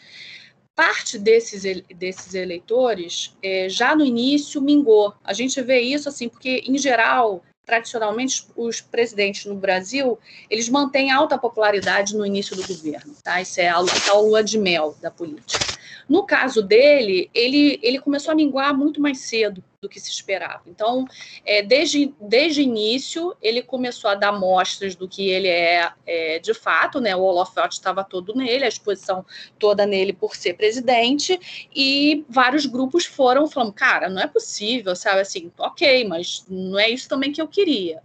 parte desses, desses eleitores é, já no início mingou. A gente vê isso assim, porque, em geral, tradicionalmente, os presidentes no Brasil, eles mantêm alta popularidade no início do governo, tá? Isso é a, a lua de mel da política. No caso dele, ele, ele começou a minguar muito mais cedo do que se esperava. Então, é, desde, desde início, ele começou a dar mostras do que ele é, é de fato, né? O holofote estava todo nele, a exposição toda nele por ser presidente, e vários grupos foram falando, cara, não é possível, sabe assim, ok, mas não é isso também que eu queria.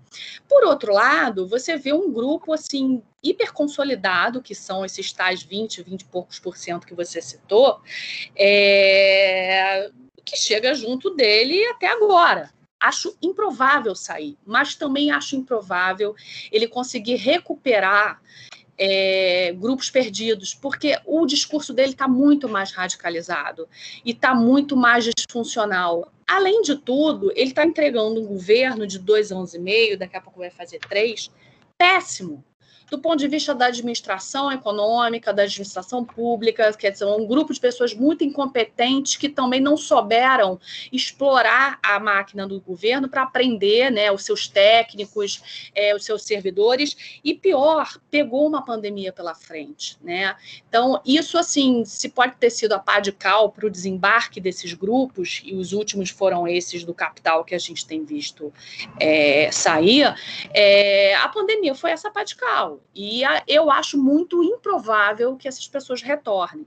Por outro lado, você vê um grupo assim hiper consolidado, que são esses tais 20, 20 e poucos por cento que você citou, é, que chega junto dele até agora. Acho improvável sair, mas também acho improvável ele conseguir recuperar é, grupos perdidos, porque o discurso dele está muito mais radicalizado e está muito mais disfuncional. Além de tudo, ele está entregando um governo de dois anos e meio, daqui a pouco vai fazer três, péssimo do ponto de vista da administração econômica, da administração pública, quer dizer, um grupo de pessoas muito incompetentes que também não souberam explorar a máquina do governo para aprender, né, os seus técnicos, é, os seus servidores, e pior, pegou uma pandemia pela frente, né? Então, isso, assim, se pode ter sido a pá de cal para o desembarque desses grupos, e os últimos foram esses do capital que a gente tem visto é, sair, é, a pandemia foi essa pá de cal. E a, eu acho muito improvável que essas pessoas retornem.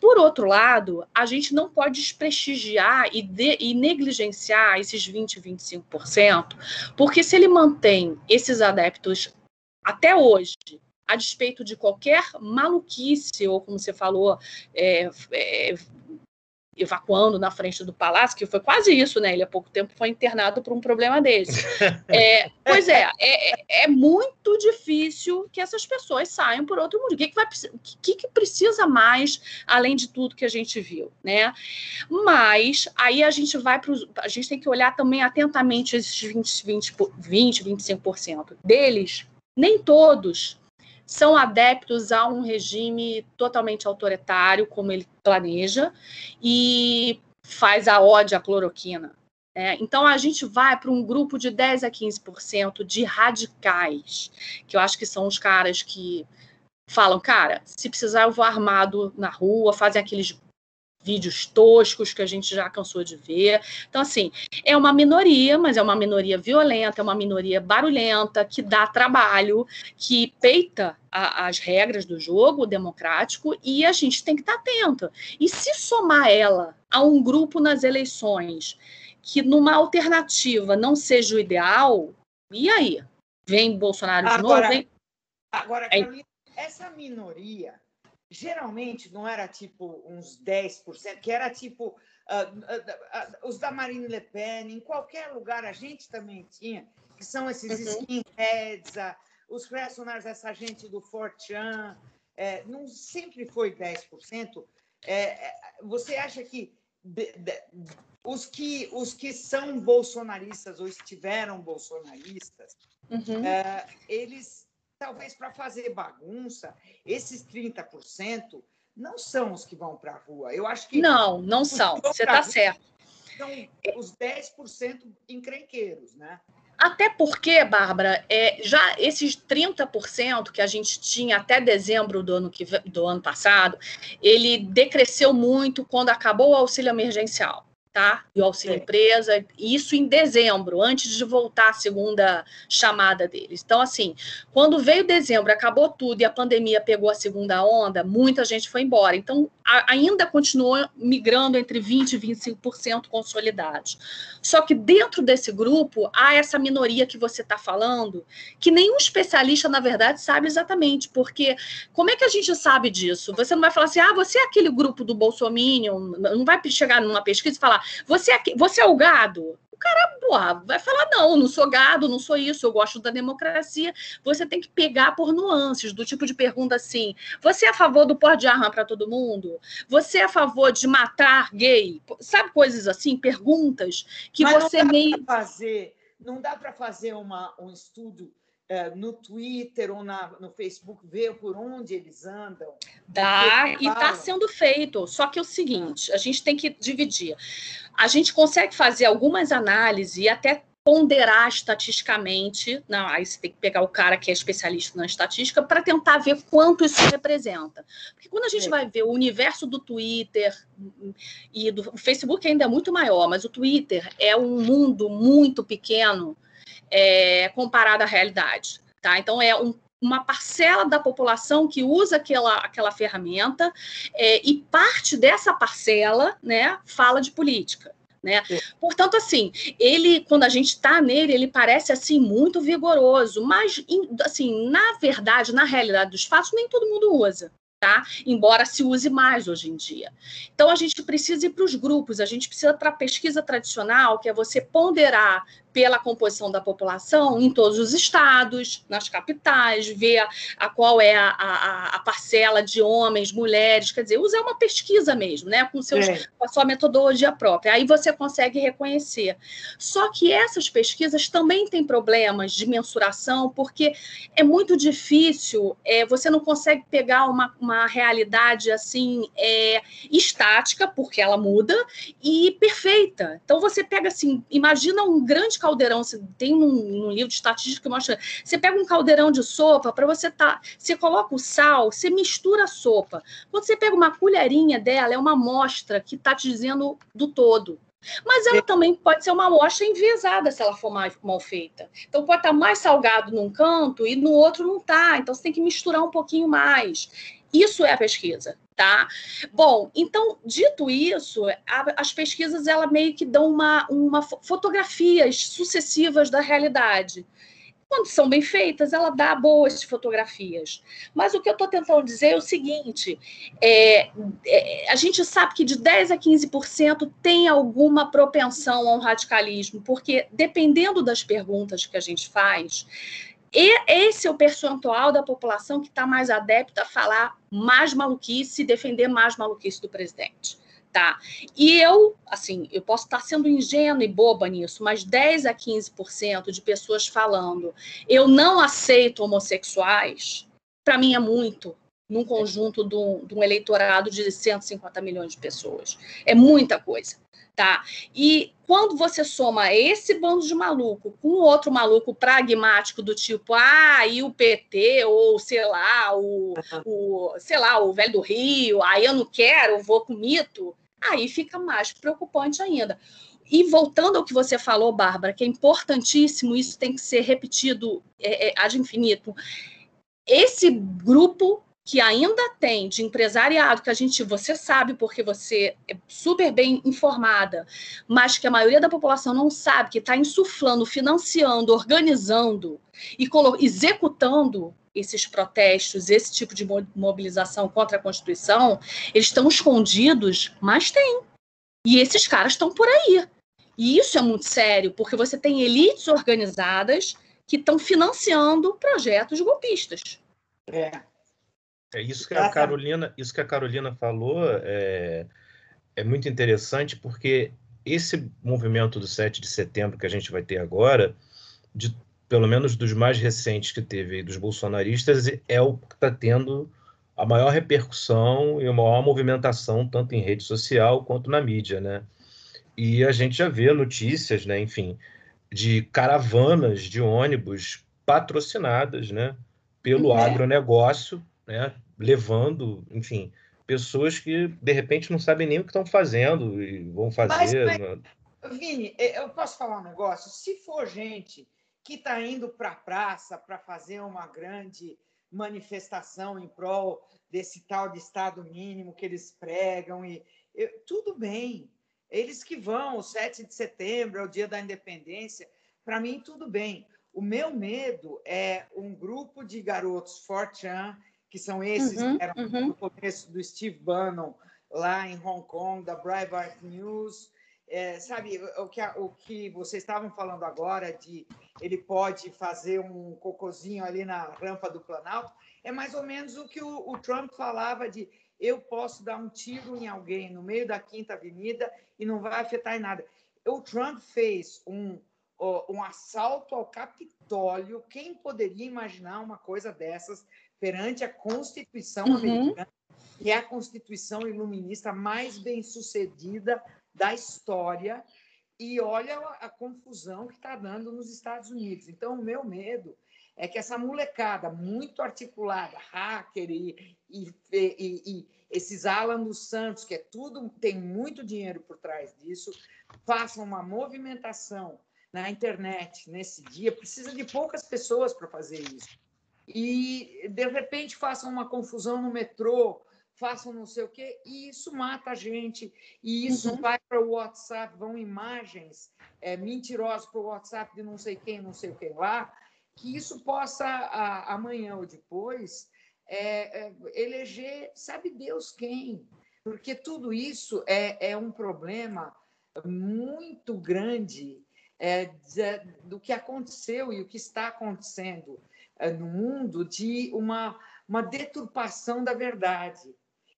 Por outro lado, a gente não pode desprestigiar e, de, e negligenciar esses 20, 25%, porque se ele mantém esses adeptos até hoje, a despeito de qualquer maluquice, ou como você falou, é, é, evacuando na frente do palácio, que foi quase isso, né? Ele há pouco tempo foi internado por um problema desse. É, pois é, é, é, muito difícil que essas pessoas saiam por outro mundo. O que, que, vai, o que, que precisa mais, além de tudo que a gente viu, né? Mas aí a gente vai para a gente tem que olhar também atentamente esses 20, 20, 20 25% deles. Nem todos são adeptos a um regime totalmente autoritário, como ele planeja, e faz a ode à cloroquina. É, então, a gente vai para um grupo de 10 a 15% de radicais, que eu acho que são os caras que falam, cara, se precisar eu vou armado na rua, fazem aqueles vídeos toscos que a gente já cansou de ver. Então, assim, é uma minoria, mas é uma minoria violenta, é uma minoria barulhenta, que dá trabalho, que peita a, as regras do jogo democrático e a gente tem que estar atento. E se somar ela a um grupo nas eleições que numa alternativa não seja o ideal, e aí? Vem Bolsonaro agora, de novo? Vem... Agora, Carolina, essa minoria geralmente não era tipo uns 10%, que era tipo uh, uh, uh, os da Marine Le Pen, em qualquer lugar a gente também tinha, que são esses uhum. skinheads, os personagens, essa gente do Fortran, é, não sempre foi 10%. É, é, você acha que de, de, os que os que são bolsonaristas ou estiveram bolsonaristas, uhum. é, eles talvez para fazer bagunça, esses 30% não são os que vão para a rua. Eu acho que. Não, não são. Você está certo. São os 10% encrenqueiros, né? Até porque, Bárbara, é, já esses 30% que a gente tinha até dezembro do ano, que, do ano passado, ele decresceu muito quando acabou o auxílio emergencial tá? E o auxílio é. empresa, isso em dezembro, antes de voltar a segunda chamada deles. Então, assim, quando veio dezembro, acabou tudo e a pandemia pegou a segunda onda, muita gente foi embora. Então, a, ainda continuou migrando entre 20% e 25% consolidados. Só que dentro desse grupo, há essa minoria que você está falando, que nenhum especialista, na verdade, sabe exatamente, porque como é que a gente sabe disso? Você não vai falar assim, ah, você é aquele grupo do Bolsonaro, não vai chegar numa pesquisa e falar, você é, você é o gado? O cara porra, vai falar: não, não sou gado, não sou isso, eu gosto da democracia. Você tem que pegar por nuances, do tipo de pergunta assim: você é a favor do porte de arma para todo mundo? Você é a favor de matar gay? Sabe coisas assim? Perguntas que Mas você não dá meio. Fazer, não dá para fazer uma, um estudo no Twitter ou na, no Facebook, ver por onde eles andam? Dá, e está sendo feito. Só que é o seguinte: a gente tem que dividir. A gente consegue fazer algumas análises e até ponderar estatisticamente, não, aí você tem que pegar o cara que é especialista na estatística para tentar ver quanto isso representa. Porque quando a gente é. vai ver o universo do Twitter e do o Facebook ainda é muito maior, mas o Twitter é um mundo muito pequeno é, comparado à realidade. Tá? Então, é um, uma parcela da população que usa aquela, aquela ferramenta é, e parte dessa parcela né, fala de política. Né? Portanto, assim, ele, quando a gente está nele, ele parece assim muito vigoroso, mas assim, na verdade, na realidade dos fatos, nem todo mundo usa. Tá? Embora se use mais hoje em dia. Então, a gente precisa ir para os grupos, a gente precisa para a pesquisa tradicional, que é você ponderar pela composição da população em todos os estados, nas capitais, ver a, a qual é a, a, a, parcela de homens, mulheres, quer dizer, usar uma pesquisa mesmo, né, com, seus, é. com a sua metodologia própria. Aí você consegue reconhecer. Só que essas pesquisas também têm problemas de mensuração, porque é muito difícil, é, você não consegue pegar uma, uma realidade assim é, estática, porque ela muda, e perfeita. Então você pega assim, imagina um grande caldeirão, você tem um, um livro de estatística que mostra, você pega um caldeirão de sopa para você tá, você coloca o sal, você mistura a sopa. Quando você pega uma colherinha dela, é uma amostra que está te dizendo do todo. Mas ela também pode ser uma amostra enviesada se ela for mal, mal feita. Então pode estar tá mais salgado num canto e no outro não está. Então você tem que misturar um pouquinho mais. Isso é a pesquisa, tá? Bom, então, dito isso, a, as pesquisas ela meio que dão uma, uma fotografias sucessivas da realidade. Quando são bem feitas, ela dá boas fotografias. Mas o que eu estou tentando dizer é o seguinte: é, é, a gente sabe que de 10 a 15% tem alguma propensão ao radicalismo, porque dependendo das perguntas que a gente faz, e esse é o percentual da população que está mais adepta a falar mais maluquice defender mais maluquice do presidente. Tá? E eu, assim, eu posso estar sendo ingênua e boba nisso, mas 10 a 15% de pessoas falando eu não aceito homossexuais, para mim é muito, num conjunto de um, de um eleitorado de 150 milhões de pessoas. É muita coisa tá? E quando você soma esse bando de maluco com outro maluco pragmático do tipo, ah, e o PT, ou sei lá, o, o sei lá, o velho do Rio, aí eu não quero, vou com mito, aí fica mais preocupante ainda. E voltando ao que você falou, Bárbara, que é importantíssimo, isso tem que ser repetido é, é, ad infinito. Esse grupo que ainda tem de empresariado, que a gente, você sabe porque você é super bem informada, mas que a maioria da população não sabe, que está insuflando, financiando, organizando e executando esses protestos, esse tipo de mobilização contra a Constituição, eles estão escondidos, mas tem. E esses caras estão por aí. E isso é muito sério, porque você tem elites organizadas que estão financiando projetos golpistas. É. É isso que a Carolina, isso que a Carolina falou é, é muito interessante porque esse movimento do 7 de setembro que a gente vai ter agora, de, pelo menos dos mais recentes que teve dos bolsonaristas, é o que está tendo a maior repercussão e a maior movimentação, tanto em rede social quanto na mídia, né? E a gente já vê notícias, né, enfim, de caravanas de ônibus patrocinadas, né, pelo é. agronegócio né? levando, enfim, pessoas que de repente não sabem nem o que estão fazendo e vão fazer. Mas, mas, Vini, eu posso falar um negócio? Se for gente que está indo para a praça para fazer uma grande manifestação em prol desse tal de Estado mínimo que eles pregam, e eu, tudo bem. Eles que vão, o 7 de setembro, é o dia da independência, para mim, tudo bem. O meu medo é um grupo de garotos fortran que são esses uhum, que eram uhum. no começo do Steve Bannon, lá em Hong Kong, da Breitbart News. É, sabe, o que, o que vocês estavam falando agora de ele pode fazer um cocôzinho ali na rampa do Planalto, é mais ou menos o que o, o Trump falava de eu posso dar um tiro em alguém no meio da Quinta Avenida e não vai afetar em nada. O Trump fez um, um assalto ao Capitólio. Quem poderia imaginar uma coisa dessas perante a Constituição uhum. americana, que é a Constituição iluminista mais bem sucedida da história, e olha a, confusão que está dando nos Estados Unidos. Então, o meu medo é que essa molecada muito articulada, hacker e, e, e, e esses Alan dos Santos, que é tudo, tem muito dinheiro por trás disso, façam uma movimentação na internet nesse dia. Precisa de poucas pessoas para fazer isso e de repente façam uma confusão no metrô, façam não sei o quê, e isso mata a gente, e isso uhum. vai para o WhatsApp, vão imagens é, mentirosas para o WhatsApp de não sei quem, não sei o que lá, que isso possa, a, amanhã ou depois, é, é, eleger, sabe Deus quem, porque tudo isso é, é um problema muito grande é, de, do que aconteceu e o que está acontecendo. Eh, no mundo de uma, uma deturpação da verdade.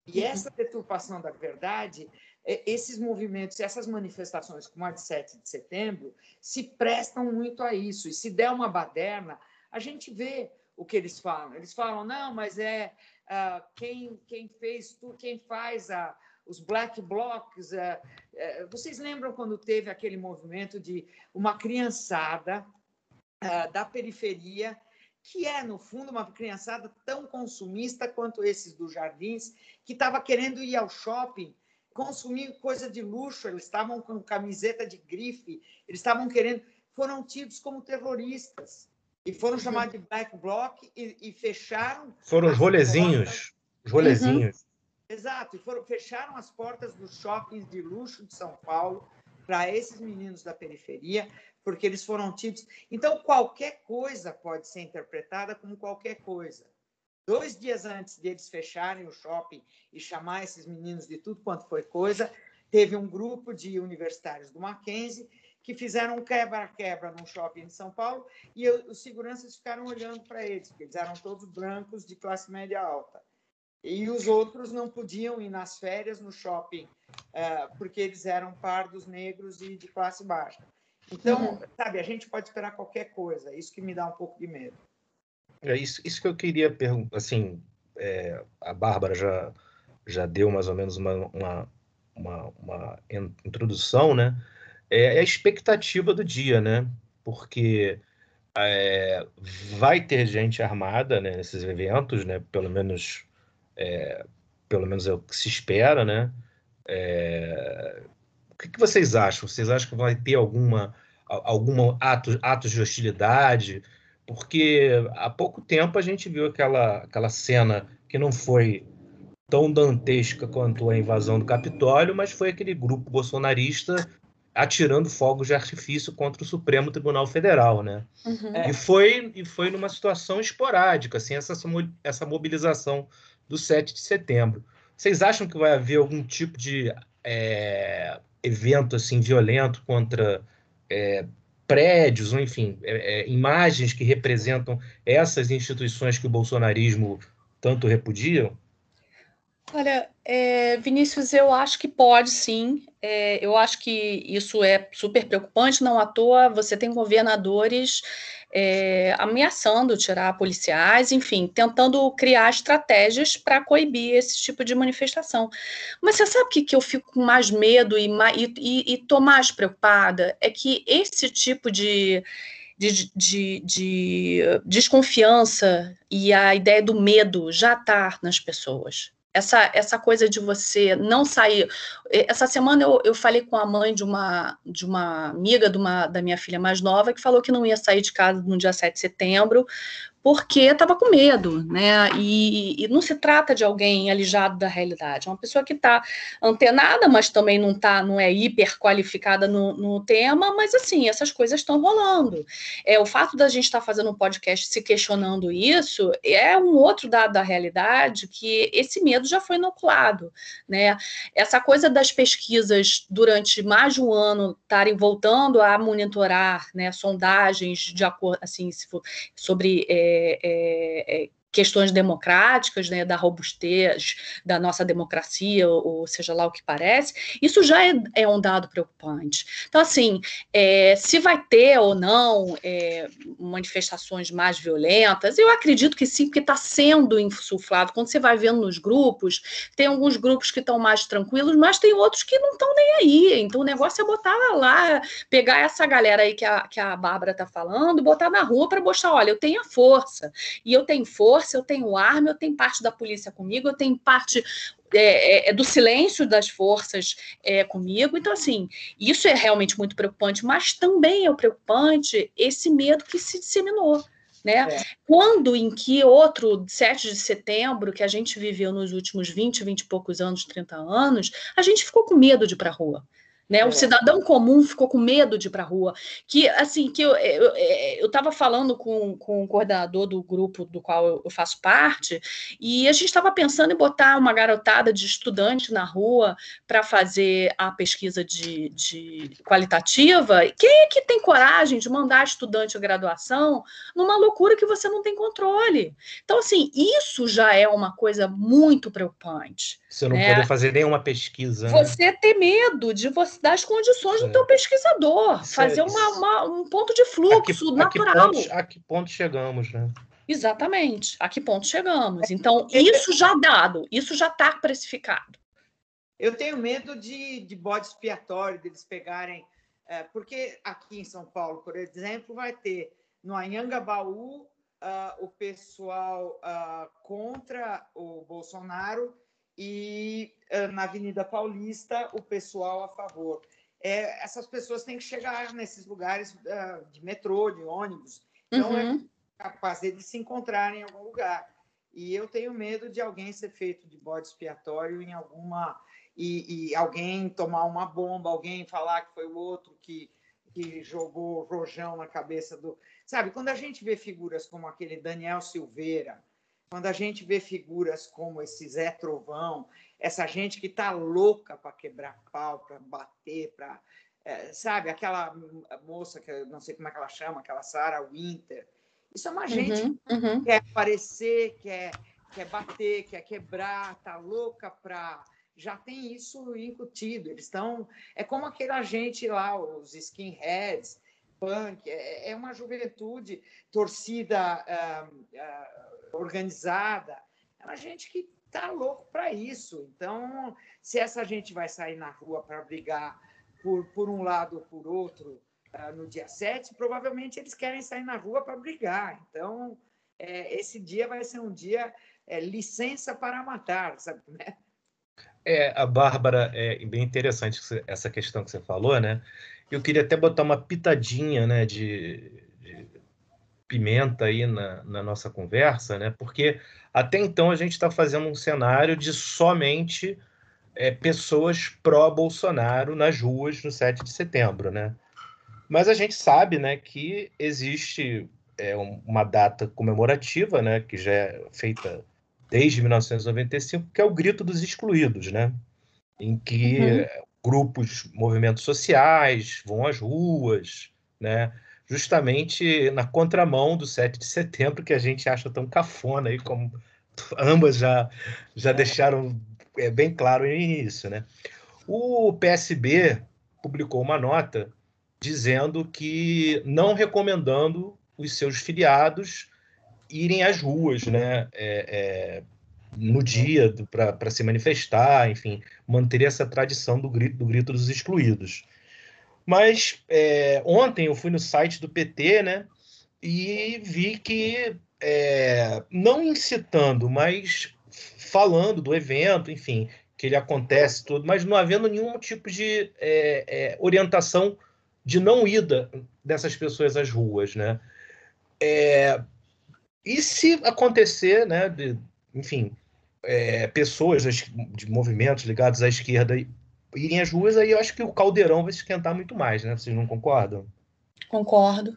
E uhum. essa deturpação da verdade, eh, esses movimentos, essas manifestações como a de 7 de setembro, se prestam muito a isso. E se der uma baderna, a gente vê o que eles falam. Eles falam, não, mas é uh, quem, quem fez tudo, quem faz a, os black blocs. Uh, uh, vocês lembram quando teve aquele movimento de uma criançada da periferia que é, no fundo, uma criançada tão consumista quanto esses dos jardins, que estava querendo ir ao shopping, consumir coisa de luxo, eles estavam com camiseta de grife, eles estavam querendo. Foram tidos como terroristas e foram uhum. chamados de black bloc e, e fecharam. Foram os rolezinhos. Os rolezinhos. Uhum. Exato, e foram, fecharam as portas dos shoppings de luxo de São Paulo para esses meninos da periferia, porque eles foram tidos. Então, qualquer coisa pode ser interpretada como qualquer coisa. Dois dias antes deles fecharem o shopping e chamar esses meninos de tudo quanto foi coisa, teve um grupo de universitários do Mackenzie que fizeram um quebra-quebra num shopping em São Paulo e os seguranças ficaram olhando para eles, porque eles eram todos brancos de classe média alta. E os outros não podiam ir nas férias no shopping, eh, porque eles eram pardos negros e de classe baixa. Então, uhum. sabe, a gente pode esperar qualquer coisa. Isso que me dá um pouco de medo. É isso, isso que eu queria perguntar. Assim, é, a Bárbara já, já deu mais ou menos uma, uma, uma, uma introdução, né? É, é a expectativa do dia, né? Porque é, vai ter gente armada né, nesses eventos, né? Pelo menos, é, pelo menos é o que se espera, né? É... O que, que, vocês acham? Vocês acham que vai ter alguma, alguma ato, atos de hostilidade? Porque há pouco tempo a gente viu aquela, aquela cena que não foi tão dantesca quanto a invasão do Capitólio, mas foi aquele grupo bolsonarista atirando fogos de artifício contra o Supremo Tribunal Federal, né? Uhum. E foi e foi numa situação esporádica, assim, essa essa mobilização do 7 de setembro. Vocês acham que vai haver algum tipo de é, evento assim violento contra é, prédios, ou enfim, é, é imagens que representam essas instituições que o bolsonarismo tanto repudiam? Olha, é, Vinícius, eu acho que pode sim. É, eu acho que isso é super preocupante, não à toa. Você tem governadores é, ameaçando tirar policiais, enfim, tentando criar estratégias para coibir esse tipo de manifestação. Mas você sabe o que, que eu fico com mais medo e, e, e tô mais preocupada? É que esse tipo de de, de, de, desconfiança e a ideia do medo já está nas pessoas essa, essa coisa de você não sair. Essa semana eu, eu falei com a mãe de uma, de uma amiga de uma, da minha filha mais nova que falou que não ia sair de casa no dia 7 de setembro, porque estava com medo, né? E, e, não se trata de alguém alijado da realidade, é uma pessoa que está antenada, mas também não tá, não é hiper qualificada no, no tema, mas assim, essas coisas estão rolando. É, o fato da gente estar tá fazendo um podcast se questionando isso é um outro dado da realidade que esse medo já foi inoculado, né? Essa coisa das pesquisas durante mais de um ano estarem voltando a monitorar né, sondagens de acordo assim, sobre. É, é, é, é questões democráticas, né, da robustez da nossa democracia, ou, seja lá o que parece, isso já é, é um dado preocupante. Então, assim, é, se vai ter ou não é, manifestações mais violentas, eu acredito que sim, porque está sendo insuflado. Quando você vai vendo nos grupos, tem alguns grupos que estão mais tranquilos, mas tem outros que não estão nem aí. Então, o negócio é botar lá, pegar essa galera aí que a, que a Bárbara está falando, botar na rua para mostrar, olha, eu tenho a força, e eu tenho força força, eu tenho arma, eu tenho parte da polícia comigo, eu tenho parte é, é, é, do silêncio das forças é, comigo. Então, assim, isso é realmente muito preocupante, mas também é preocupante esse medo que se disseminou. Né? É. Quando em que outro 7 de setembro, que a gente viveu nos últimos 20, 20 e poucos anos, 30 anos, a gente ficou com medo de ir para a rua. Né? O é. cidadão comum ficou com medo de ir para a rua. Que, assim, que eu estava eu, eu falando com, com o coordenador do grupo do qual eu, eu faço parte, e a gente estava pensando em botar uma garotada de estudante na rua para fazer a pesquisa de, de qualitativa. Quem é que tem coragem de mandar estudante à graduação numa loucura que você não tem controle? Então, assim, isso já é uma coisa muito preocupante. Você não né? poder fazer nenhuma pesquisa. Né? Você ter medo de você dar as condições é. do teu pesquisador, isso fazer é, uma, uma, um ponto de fluxo a que, natural. A que, ponto, a que ponto chegamos, né? Exatamente. A que ponto chegamos? Então, isso já dado, isso já está precificado. Eu tenho medo de, de bode expiatório, deles pegarem. É, porque aqui em São Paulo, por exemplo, vai ter no Anhangabaú uh, o pessoal uh, contra o Bolsonaro e uh, na Avenida Paulista o pessoal a favor. É, essas pessoas têm que chegar nesses lugares uh, de metrô, de ônibus. Então é uhum. é capaz de se encontrarem em algum lugar. E eu tenho medo de alguém ser feito de bode expiatório em alguma. E, e alguém tomar uma bomba, alguém falar que foi o outro que, que jogou rojão na cabeça do. Sabe, quando a gente vê figuras como aquele Daniel Silveira, quando a gente vê figuras como esse Zé Trovão, essa gente que está louca para quebrar pau, para bater, para. É, sabe, aquela moça que não sei como é que ela chama, aquela Sarah Winter. Isso é uma uhum, gente uhum. que quer aparecer, quer, quer bater, quer quebrar, tá louca para. Já tem isso incutido. Eles estão. É como aquela gente lá, os skinheads, punk, é, é uma juventude torcida. Uh, uh, organizada, é uma gente que está louco para isso. Então, se essa gente vai sair na rua para brigar por, por um lado ou por outro uh, no dia 7, provavelmente eles querem sair na rua para brigar. Então, é, esse dia vai ser um dia é, licença para matar, sabe? Né? É, a Bárbara, é bem interessante essa questão que você falou, né? Eu queria até botar uma pitadinha, né, de pimenta aí na, na, nossa conversa, né? Porque até então a gente está fazendo um cenário de somente é, pessoas pró-Bolsonaro nas ruas no 7 de setembro, né? Mas a gente sabe, né, que existe é, uma data comemorativa, né, que já é feita desde 1995, que é o Grito dos Excluídos, né? Em que uhum. grupos, movimentos sociais vão às ruas, né? Justamente na contramão do 7 de setembro, que a gente acha tão cafona aí, como ambas já, já deixaram é, bem claro no início. Né? O PSB publicou uma nota dizendo que não recomendando os seus filiados irem às ruas, né? É, é, no dia para se manifestar, enfim, manter essa tradição do grito, do grito dos excluídos. Mas é, ontem eu fui no site do PT, né? E vi que, é, não incitando, mas falando do evento, enfim, que ele acontece tudo, mas não havendo nenhum tipo de é, é, orientação de não ida dessas pessoas às ruas, né? É, e se acontecer, né, de, enfim, é, pessoas de movimentos ligados à esquerda irem às ruas, aí eu acho que o caldeirão vai esquentar muito mais, né? Vocês não concordam? Concordo.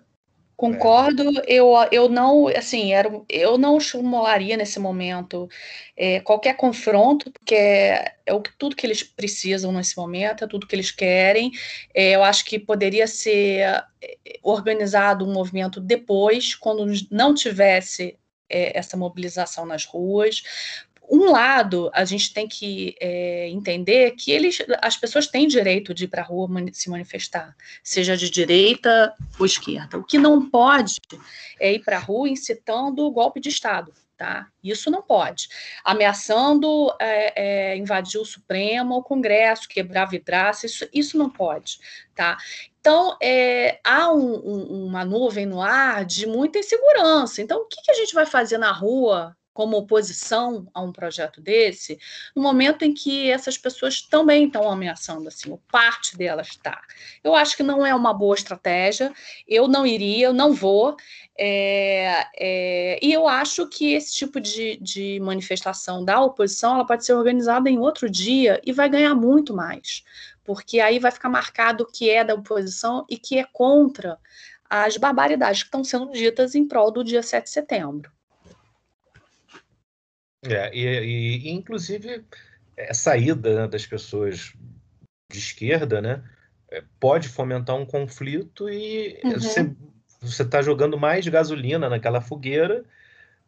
Concordo, é. eu, eu não, assim, era, eu não estimularia nesse momento é, qualquer confronto, porque é, é o, tudo que eles precisam nesse momento, é tudo que eles querem. É, eu acho que poderia ser é, organizado um movimento depois, quando não tivesse essa mobilização nas ruas, um lado, a gente tem que é, entender que eles, as pessoas têm direito de ir para a rua se manifestar, seja de direita ou esquerda. O que não pode é ir para a rua incitando o golpe de Estado. Tá? Isso não pode. Ameaçando é, é, invadir o Supremo, o Congresso, quebrar vidraça, isso, isso não pode. Tá? Então, é, há um, um, uma nuvem no ar de muita insegurança. Então, o que, que a gente vai fazer na rua como oposição a um projeto desse, no momento em que essas pessoas também estão ameaçando, assim, parte delas está. Eu acho que não é uma boa estratégia, eu não iria, eu não vou, é, é, e eu acho que esse tipo de, de manifestação da oposição, ela pode ser organizada em outro dia e vai ganhar muito mais, porque aí vai ficar marcado o que é da oposição e que é contra as barbaridades que estão sendo ditas em prol do dia 7 de setembro. É, e, e inclusive a saída né, das pessoas de esquerda, né, é, pode fomentar um conflito e uhum. você está jogando mais gasolina naquela fogueira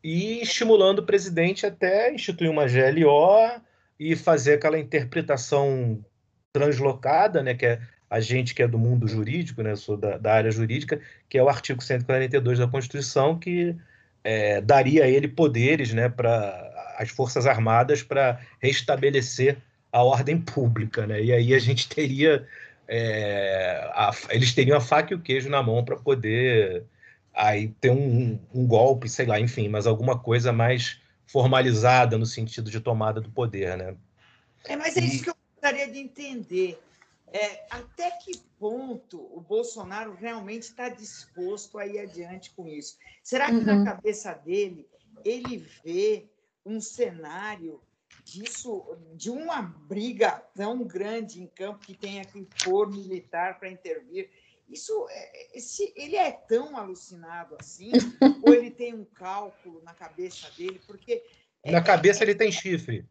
e estimulando o presidente até instituir uma GLO e fazer aquela interpretação translocada, né, que é a gente que é do mundo jurídico, né, sou da, da área jurídica, que é o artigo 142 da Constituição, que é, daria a ele poderes né, para as Forças Armadas para restabelecer a ordem pública, né? E aí a gente teria é, a, eles teriam a faca e o queijo na mão para poder aí ter um, um, golpe, sei lá, enfim, mas alguma coisa mais formalizada no sentido de tomada do poder, né? É, mas é e... isso que eu gostaria de entender. É, até que ponto o Bolsonaro realmente está disposto a ir adiante com isso? Será que uhum. na cabeça dele ele vê um cenário disso, de uma briga tão grande em campo que tenha que pôr militar para intervir. Isso, é, se ele é tão alucinado assim, ou ele tem um cálculo na cabeça dele, porque na é, cabeça é, ele tem chifre.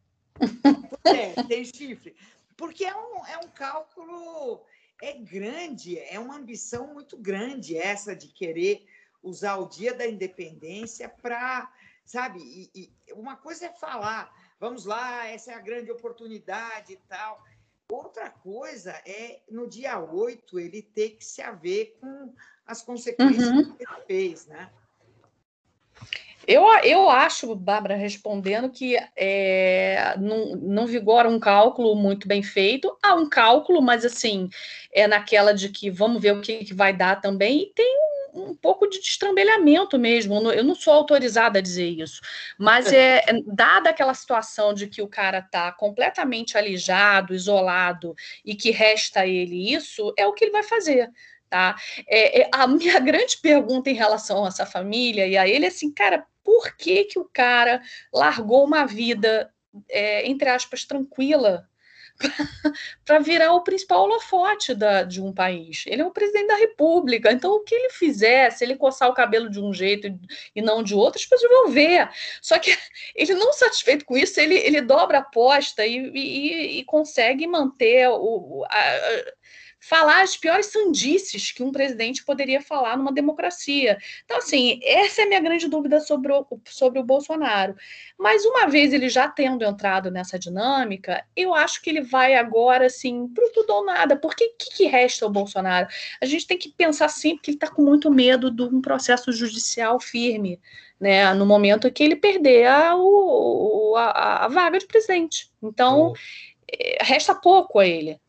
É, tem chifre, porque é um, é um cálculo é grande, é uma ambição muito grande essa de querer usar o Dia da Independência para sabe? E, e, uma coisa é falar, vamos lá, essa é a grande oportunidade e tal. Outra coisa é, no dia 8, ele ter que se haver com as consequências uhum. que ele fez, né? Eu, eu acho, Bárbara, respondendo que é, não, não vigora um cálculo muito bem feito. Há um cálculo, mas assim, é naquela de que vamos ver o que, que vai dar também. E tem um pouco de destrambelhamento mesmo. Eu não sou autorizada a dizer isso, mas é, dada aquela situação de que o cara está completamente alijado, isolado e que resta a ele isso, é o que ele vai fazer. Tá? É, é, a minha grande pergunta em relação a essa família e a ele é assim, cara, por que, que o cara largou uma vida, é, entre aspas, tranquila para virar o principal holofote da, de um país. Ele é o presidente da República, então o que ele fizer, se ele coçar o cabelo de um jeito e não de outro, as pessoas vão ver. Só que ele não satisfeito com isso, ele, ele dobra a aposta e, e, e consegue manter o, a, falar as piores sandices que um presidente poderia falar numa democracia. Então, assim, essa é a minha grande dúvida sobre o, sobre o Bolsonaro. Mas uma vez ele já tendo entrado nessa dinâmica, eu acho que ele vai agora, assim, para tudo ou nada. Porque o que, que, resta ao Bolsonaro? A gente tem que pensar sempre que ele está com muito medo de um processo judicial firme, né? No momento que ele perder a, o, a, a vaga de presidente. Então, oh. resta pouco a ele.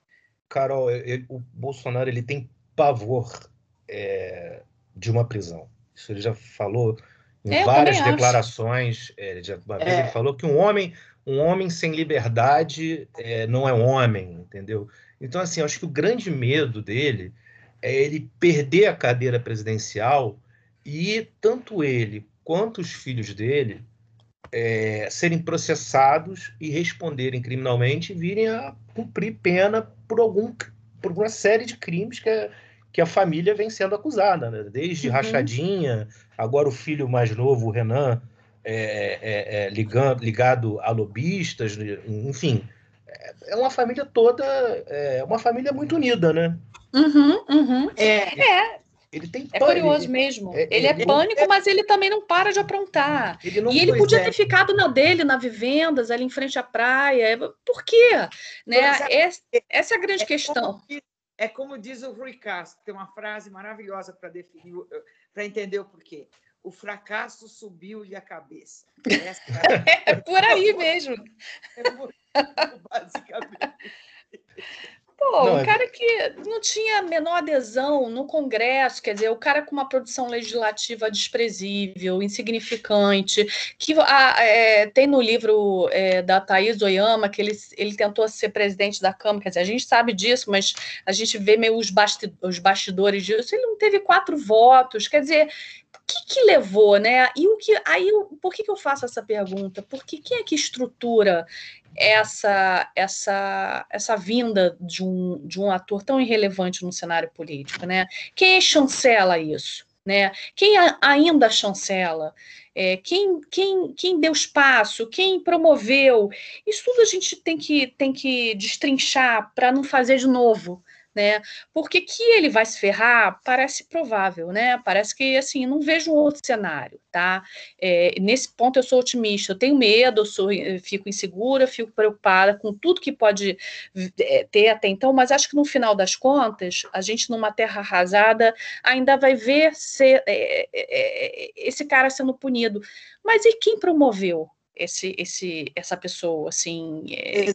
Carol, ele, o Bolsonaro ele tem pavor é, de uma prisão. Isso ele já falou em é, várias declarações. É, ele já, uma vez ele é. falou que um homem, um homem sem liberdade é, não é um homem, entendeu? Então, assim, acho que o grande medo dele é ele perder a cadeira presidencial e tanto ele quanto os filhos dele é, serem processados e responderem criminalmente e virem a cumprir pena por algum por uma série de crimes que a, que a família vem sendo acusada, né? desde uhum. rachadinha, agora o filho mais novo, o Renan, é, é, é ligado, ligado a lobistas, enfim, é uma família toda, é uma família muito unida, né? Uhum, uhum. É, é, ele tem É curioso mesmo. É, ele, é ele é pânico, é... mas ele também não para de aprontar. Ele e ele podia é. ter ficado na dele, na vivendas, ali em frente à praia. Por quê? Né? Essa, essa é a grande questão. Como, é como diz o Rui Castro, tem uma frase maravilhosa para definir, para entender o porquê. O fracasso subiu-lhe a cabeça. é por aí mesmo. É basicamente. Pô, não, um é... cara que não tinha a menor adesão no Congresso, quer dizer, o cara com uma produção legislativa desprezível, insignificante, que a, é, tem no livro é, da Thaís Oyama que ele, ele tentou ser presidente da Câmara, quer dizer, a gente sabe disso, mas a gente vê meio os, basti os bastidores disso, ele não teve quatro votos, quer dizer, o que, que levou, né? E o que aí, por que, que eu faço essa pergunta? Porque quem é que estrutura essa essa essa vinda de um, de um ator tão irrelevante no cenário político, né? Quem chancela isso, né? Quem a, ainda chancela? É, quem, quem, quem deu espaço, quem promoveu, isso tudo a gente tem que, tem que destrinchar para não fazer de novo, né? Porque que ele vai se ferrar parece provável, né? Parece que assim não vejo outro cenário, tá? É, nesse ponto eu sou otimista, eu tenho medo, eu sou, eu fico insegura, fico preocupada com tudo que pode é, ter até então, mas acho que no final das contas a gente numa terra arrasada ainda vai ver ser, é, esse cara sendo punido. Mas e quem promoveu? esse, esse, essa pessoa, assim,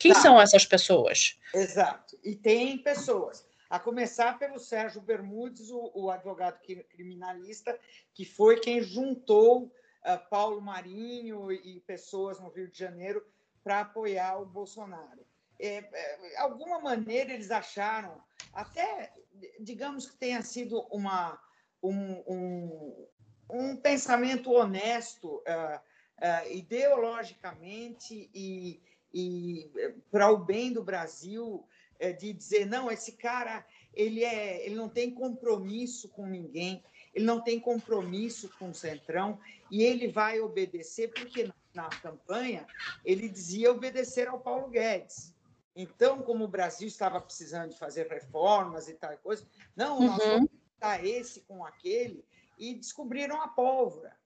quem são essas pessoas? Exato. E tem pessoas a começar pelo Sérgio Bermudes, o, o advogado criminalista, que foi quem juntou uh, Paulo Marinho e pessoas no Rio de Janeiro para apoiar o Bolsonaro. É, é, alguma maneira eles acharam, até digamos que tenha sido uma, um, um, um pensamento honesto, uh, uh, ideologicamente e, e para o bem do Brasil, de dizer não, esse cara ele é, ele não tem compromisso com ninguém, ele não tem compromisso com o centrão e ele vai obedecer porque na campanha ele dizia obedecer ao Paulo Guedes. Então, como o Brasil estava precisando de fazer reformas e tal coisa, não, nós uhum. vamos dar esse com aquele e descobriram a pólvora.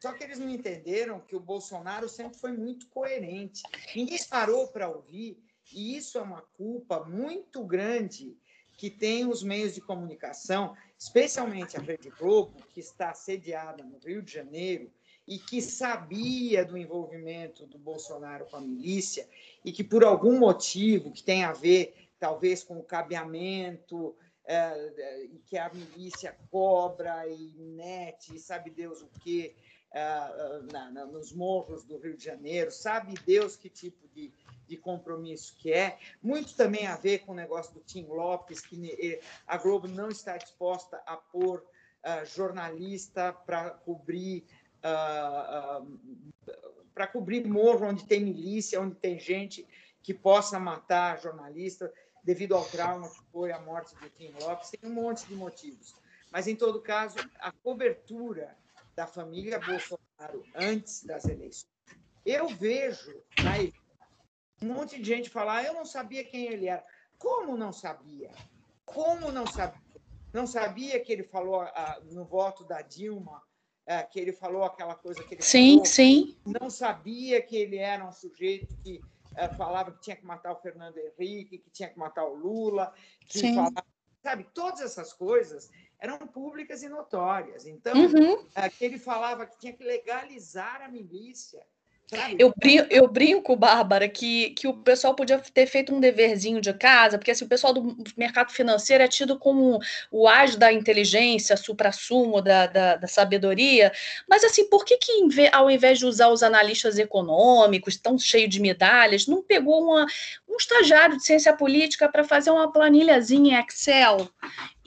Só que eles não entenderam que o Bolsonaro sempre foi muito coerente. Ninguém parou para ouvir e isso é uma culpa muito grande que tem os meios de comunicação, especialmente a Rede Globo, que está sediada no Rio de Janeiro e que sabia do envolvimento do Bolsonaro com a milícia e que, por algum motivo que tem a ver, talvez, com o cabeamento é, que a milícia cobra e mete, sabe Deus o quê, é, na, na, nos morros do Rio de Janeiro, sabe Deus que tipo de, de compromisso que é. Muito também a ver com o negócio do Tim Lopes, que a Globo não está disposta a pôr jornalista para cobrir. Uh, para cobrir morro onde tem milícia, onde tem gente que possa matar jornalista devido ao trauma que foi a morte do Tim Lopes. Tem um monte de motivos. Mas, em todo caso, a cobertura da família Bolsonaro antes das eleições, eu vejo aí um monte de gente falar: eu não sabia quem ele era. Como não sabia? Como não sabia? Não sabia que ele falou ah, no voto da Dilma, ah, que ele falou aquela coisa que ele Sim, falou. sim. Não sabia que ele era um sujeito que ah, falava que tinha que matar o Fernando Henrique, que tinha que matar o Lula, que Sim. falava, sabe, todas essas coisas eram públicas e notórias. Então, Uhum. que ele falava que tinha que legalizar a milícia. Sabe? Eu, brin eu brinco, Bárbara, que, que o pessoal podia ter feito um deverzinho de casa, porque assim, o pessoal do mercado financeiro é tido como o as da inteligência, supra-sumo da, da, da, sabedoria, mas assim, por que, que ao invés de usar os analistas econômicos, tão cheio de medalhas, não pegou uma, um estagiário de ciência política para fazer uma planilhazinha em Excel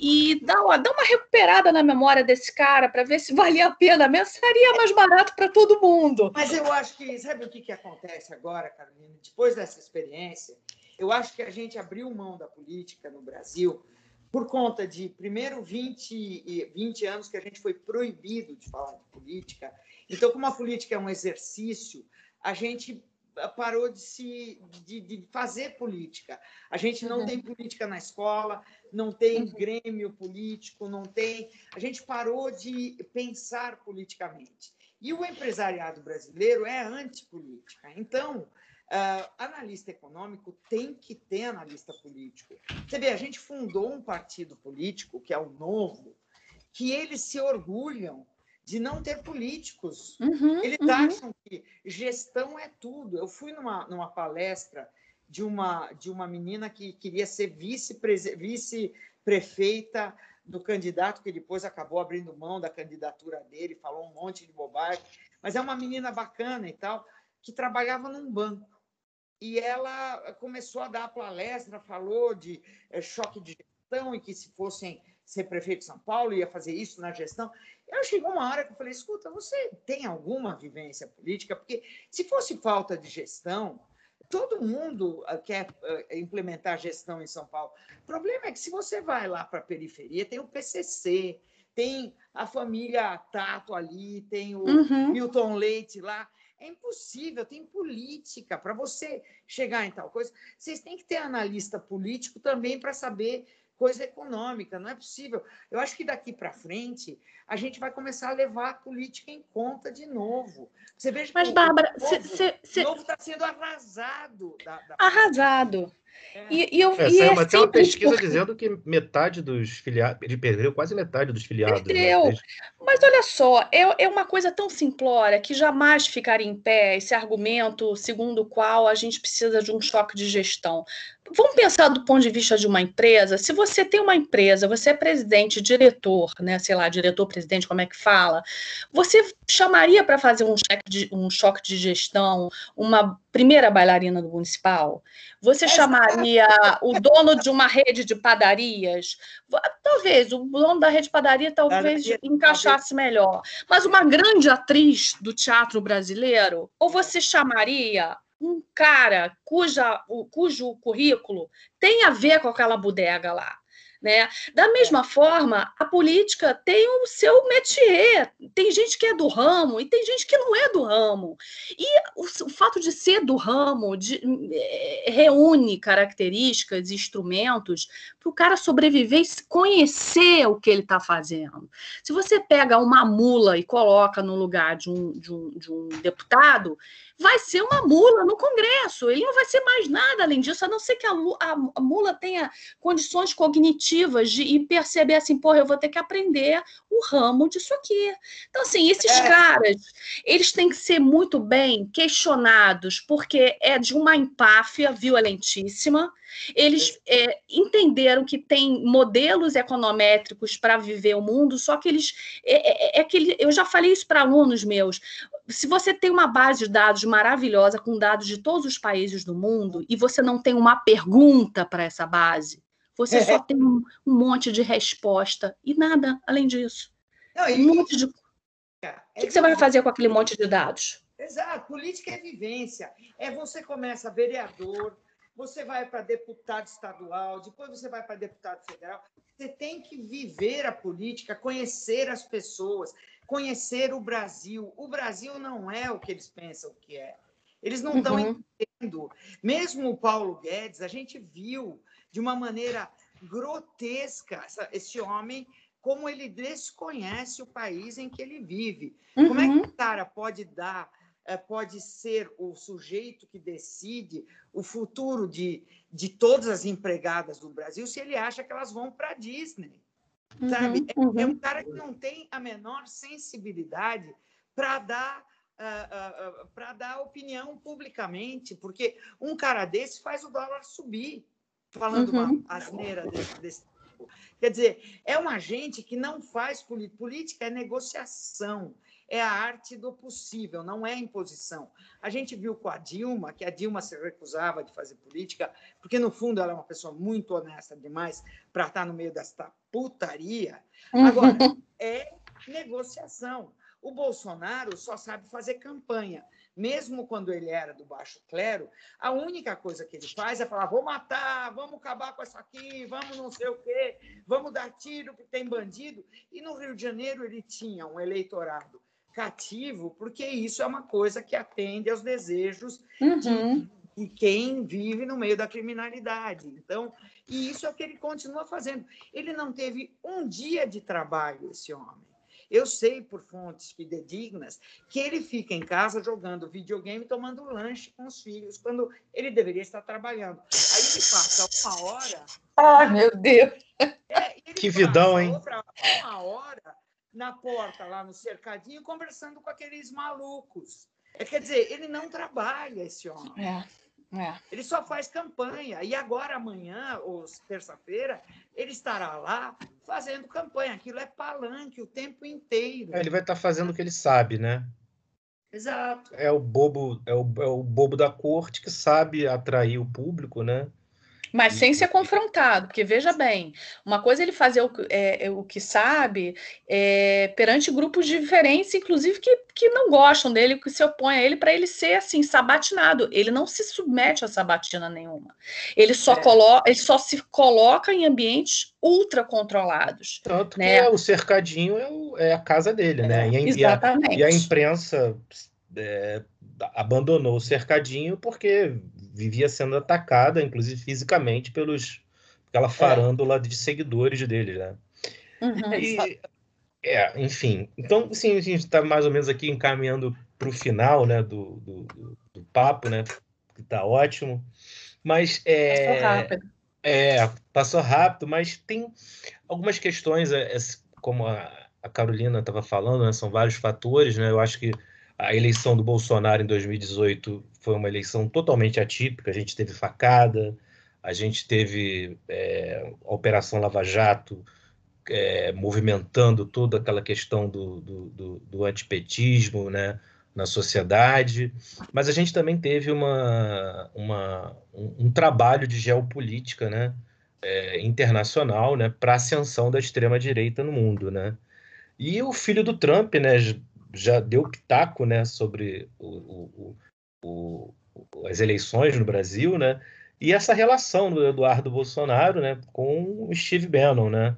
e dá uma, dá uma recuperada na memória desse cara para ver se valia a pena mesmo, seria mais barato para todo mundo. Mas eu acho que, sabe o que, que acontece agora, Carolina? Depois dessa experiência, eu acho que a gente abriu mão da política no Brasil por conta de, primeiro, 20, 20 anos que a gente foi proibido de falar de política. Então, como a política é um exercício, a gente parou de se de, de, fazer política. A gente não uhum. tem política na escola, não tem uhum. grêmio político, não tem. A gente parou de pensar politicamente. E o empresariado brasileiro é antipolítica. Então, uh, analista econômico tem que ter analista político. Você vê, a gente fundou um partido político, que é o Novo, que eles se orgulham de não ter políticos. Uhum, Eles uhum. acham que gestão é tudo. Eu fui numa, numa palestra de uma, de uma menina que queria ser vice-prefeita do candidato, que depois acabou abrindo mão da candidatura dele, falou um monte de bobagem, mas é uma menina bacana e tal, que trabalhava num banco. E ela começou a dar a palestra, falou de é, choque de gestão e que se fossem ser prefeito de São Paulo ia fazer isso na gestão. Eu chegou uma hora que eu falei: escuta, você tem alguma vivência política? Porque se fosse falta de gestão, todo mundo ah, quer ah, implementar gestão em São Paulo. O problema é que se você vai lá para a periferia, tem o PCC, tem a família Tato ali, tem o uhum. Milton Leite lá. É impossível, tem política. Para você chegar em tal coisa, vocês têm que ter analista político também para saber coisa econômica, não é possível. Eu acho que daqui para frente a gente vai começar a levar a política em conta de novo. Você veja Mas, que Bárbara, o novo, cê, está sendo arrasado. Da, da... Arrasado. É. E, e eu, é, e é uma uma pesquisa porque... dizendo que metade dos filiados, ele perdeu quase metade dos filiados. Perdeu. Né? Mas olha só, é, é uma coisa tão simplória que jamais ficaria em pé esse argumento segundo o qual a gente precisa de um choque de gestão. Vamos pensar do ponto de vista de uma empresa. Se você tem uma empresa, você é presidente, diretor, né? Sei lá, diretor, presidente, como é que fala? Você chamaria para fazer um, de, um choque de gestão uma primeira bailarina do municipal? Você chamaria o dono de uma rede de padarias? Talvez, o dono da rede de padaria talvez encaixasse melhor. Mas uma grande atriz do teatro brasileiro? Ou você chamaria um cara cuja, cujo currículo tem a ver com aquela bodega lá. Né? Da mesma forma, a política tem o seu métier. Tem gente que é do ramo e tem gente que não é do ramo. E o, o fato de ser do ramo de, é, reúne características, instrumentos para o cara sobreviver e conhecer o que ele está fazendo. Se você pega uma mula e coloca no lugar de um, de um, de um deputado, vai ser uma mula no Congresso. Ele não vai ser mais nada além disso, a não ser que a, a, mula tenha condições cognitivas de e perceber assim, porra, eu vou ter que aprender o ramo disso aqui. Então, assim, esses é. caras, eles têm que ser muito bem questionados, porque é de uma empáfia violentíssima. Eles é, entenderam que tem modelos econométricos para viver o mundo, só que eles. É, é, é que ele, eu já falei isso para alunos meus. Se você tem uma base de dados maravilhosa, com dados de todos os países do mundo, e você não tem uma pergunta para essa base, você é. só tem um, um, monte de resposta e nada além disso. Não, e... Um monte de. O que, que você vai fazer com aquele monte de dados? Exato, política é vivência. É você começa vereador, você vai para deputado estadual, depois você vai para deputado federal. Você tem que viver a política, conhecer as pessoas, conhecer o Brasil. O Brasil não é o que eles pensam que é. Eles não estão uhum. entendendo. Mesmo o Paulo Guedes, a gente viu de uma maneira grotesca esse homem como ele desconhece o país em que ele vive. Uhum. Como é que uhum. o cara pode dar é, pode ser o sujeito que decide o futuro de, de todas as empregadas do Brasil se ele acha que elas vão para a Disney. Uhum, sabe? Uhum. É, é, um cara que não tem a menor sensibilidade para dar. Uh, uh, uh, para dar opinião publicamente, porque um cara desse faz o dólar subir, falando uhum. uma asneira desse, desse tipo. Quer dizer, é uma gente que não faz política, política é negociação, é a arte do possível, não é imposição. A gente viu com a Dilma, que a Dilma se recusava de fazer política, porque, no fundo, ela é uma pessoa muito honesta demais para estar no meio desta putaria. Uhum. Agora, é negociação. O Bolsonaro só sabe fazer campanha. Mesmo quando ele era do baixo clero, a única coisa que ele faz é falar: vou matar, vamos acabar com isso aqui, vamos não sei o quê, vamos dar tiro que tem bandido. E no Rio de Janeiro ele tinha um eleitorado cativo, porque isso é uma coisa que atende aos desejos uhum. de, de, quem vive no meio da criminalidade. Então, e isso é o que ele continua fazendo. Ele não teve um dia de trabalho, esse homem. Eu sei por fontes fidedignas que ele fica em casa jogando videogame, tomando lanche com os filhos, quando ele deveria estar trabalhando. Aí ele passa uma hora. Ah, meu Deus! É, que vidão, hein? Uma hora na porta, lá no cercadinho, conversando com aqueles malucos. É, quer dizer, ele não trabalha, esse homem. É, é. Ele só faz campanha. E agora, amanhã, ou terça-feira, ele estará lá fazendo campanha. Aquilo é palanque o tempo inteiro. É, ele vai estar fazendo o que ele sabe, né? Exato. É o bobo, é o, é o bobo da corte que sabe atrair o público, né? Mas sem ser confrontado, porque veja bem, uma coisa é ele fazer o, é, é, o que sabe é, perante grupos diferentes, inclusive que, que não gostam dele, que se opõem a ele, para ele ser assim, sabatinado. Ele não se submete a sabatina nenhuma. Ele só, é. coloca, ele só se coloca em ambientes ultra controlados. Tanto né? que o cercadinho é, o, é, a casa dele, né? E a, Exatamente. E a, e a imprensa é, abandonou o cercadinho porque vivia sendo atacada, inclusive fisicamente, pelos aquela farândula é. de seguidores dele, né? Uhum, e, é, enfim. Então, sim, a gente está mais ou menos aqui encaminhando para o final, né, do, do, do, papo, né, que está ótimo. Mas é, passou rápido. É, passou rápido, mas tem algumas questões, é, como a, a Carolina estava falando, né, são vários fatores, né? Eu acho que a eleição do Bolsonaro em 2018 foi uma eleição totalmente atípica. A gente teve facada, a gente teve é, a Operação Lava Jato é, movimentando toda aquela questão do, do, do, do, antipetismo né, na sociedade, mas a gente também teve uma, uma um, um, trabalho de geopolítica né, é, internacional né, para a ascensão da extrema-direita no mundo. Né? E o filho do Trump né, já deu pitaco né, sobre o, o, o, as eleições no Brasil, né? E essa relação do Eduardo Bolsonaro, né, com o Steve Bannon, né?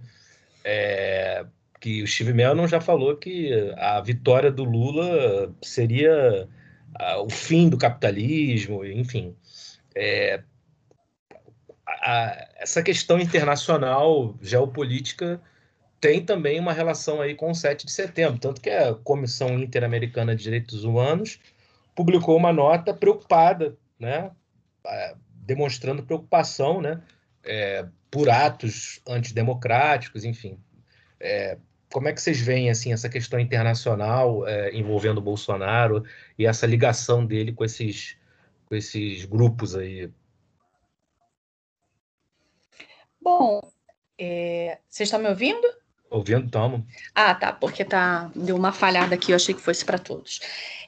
É, que o Steve Bannon já falou que a vitória do Lula seria o fim do capitalismo, enfim. É, a, essa questão internacional, geopolítica, tem também uma relação aí com o 7 de setembro, tanto que a Comissão Interamericana de Direitos Humanos publicou uma nota preocupada, né, demonstrando preocupação, né, é, por atos antidemocráticos, enfim. É, como é que vocês veem assim essa questão internacional é, envolvendo o Bolsonaro e essa ligação dele com esses, com esses grupos aí? Bom, é, vocês estão me ouvindo? Ouvindo, tomo. Ah, tá, porque tá, deu uma falhada aqui, eu achei que fosse para todos.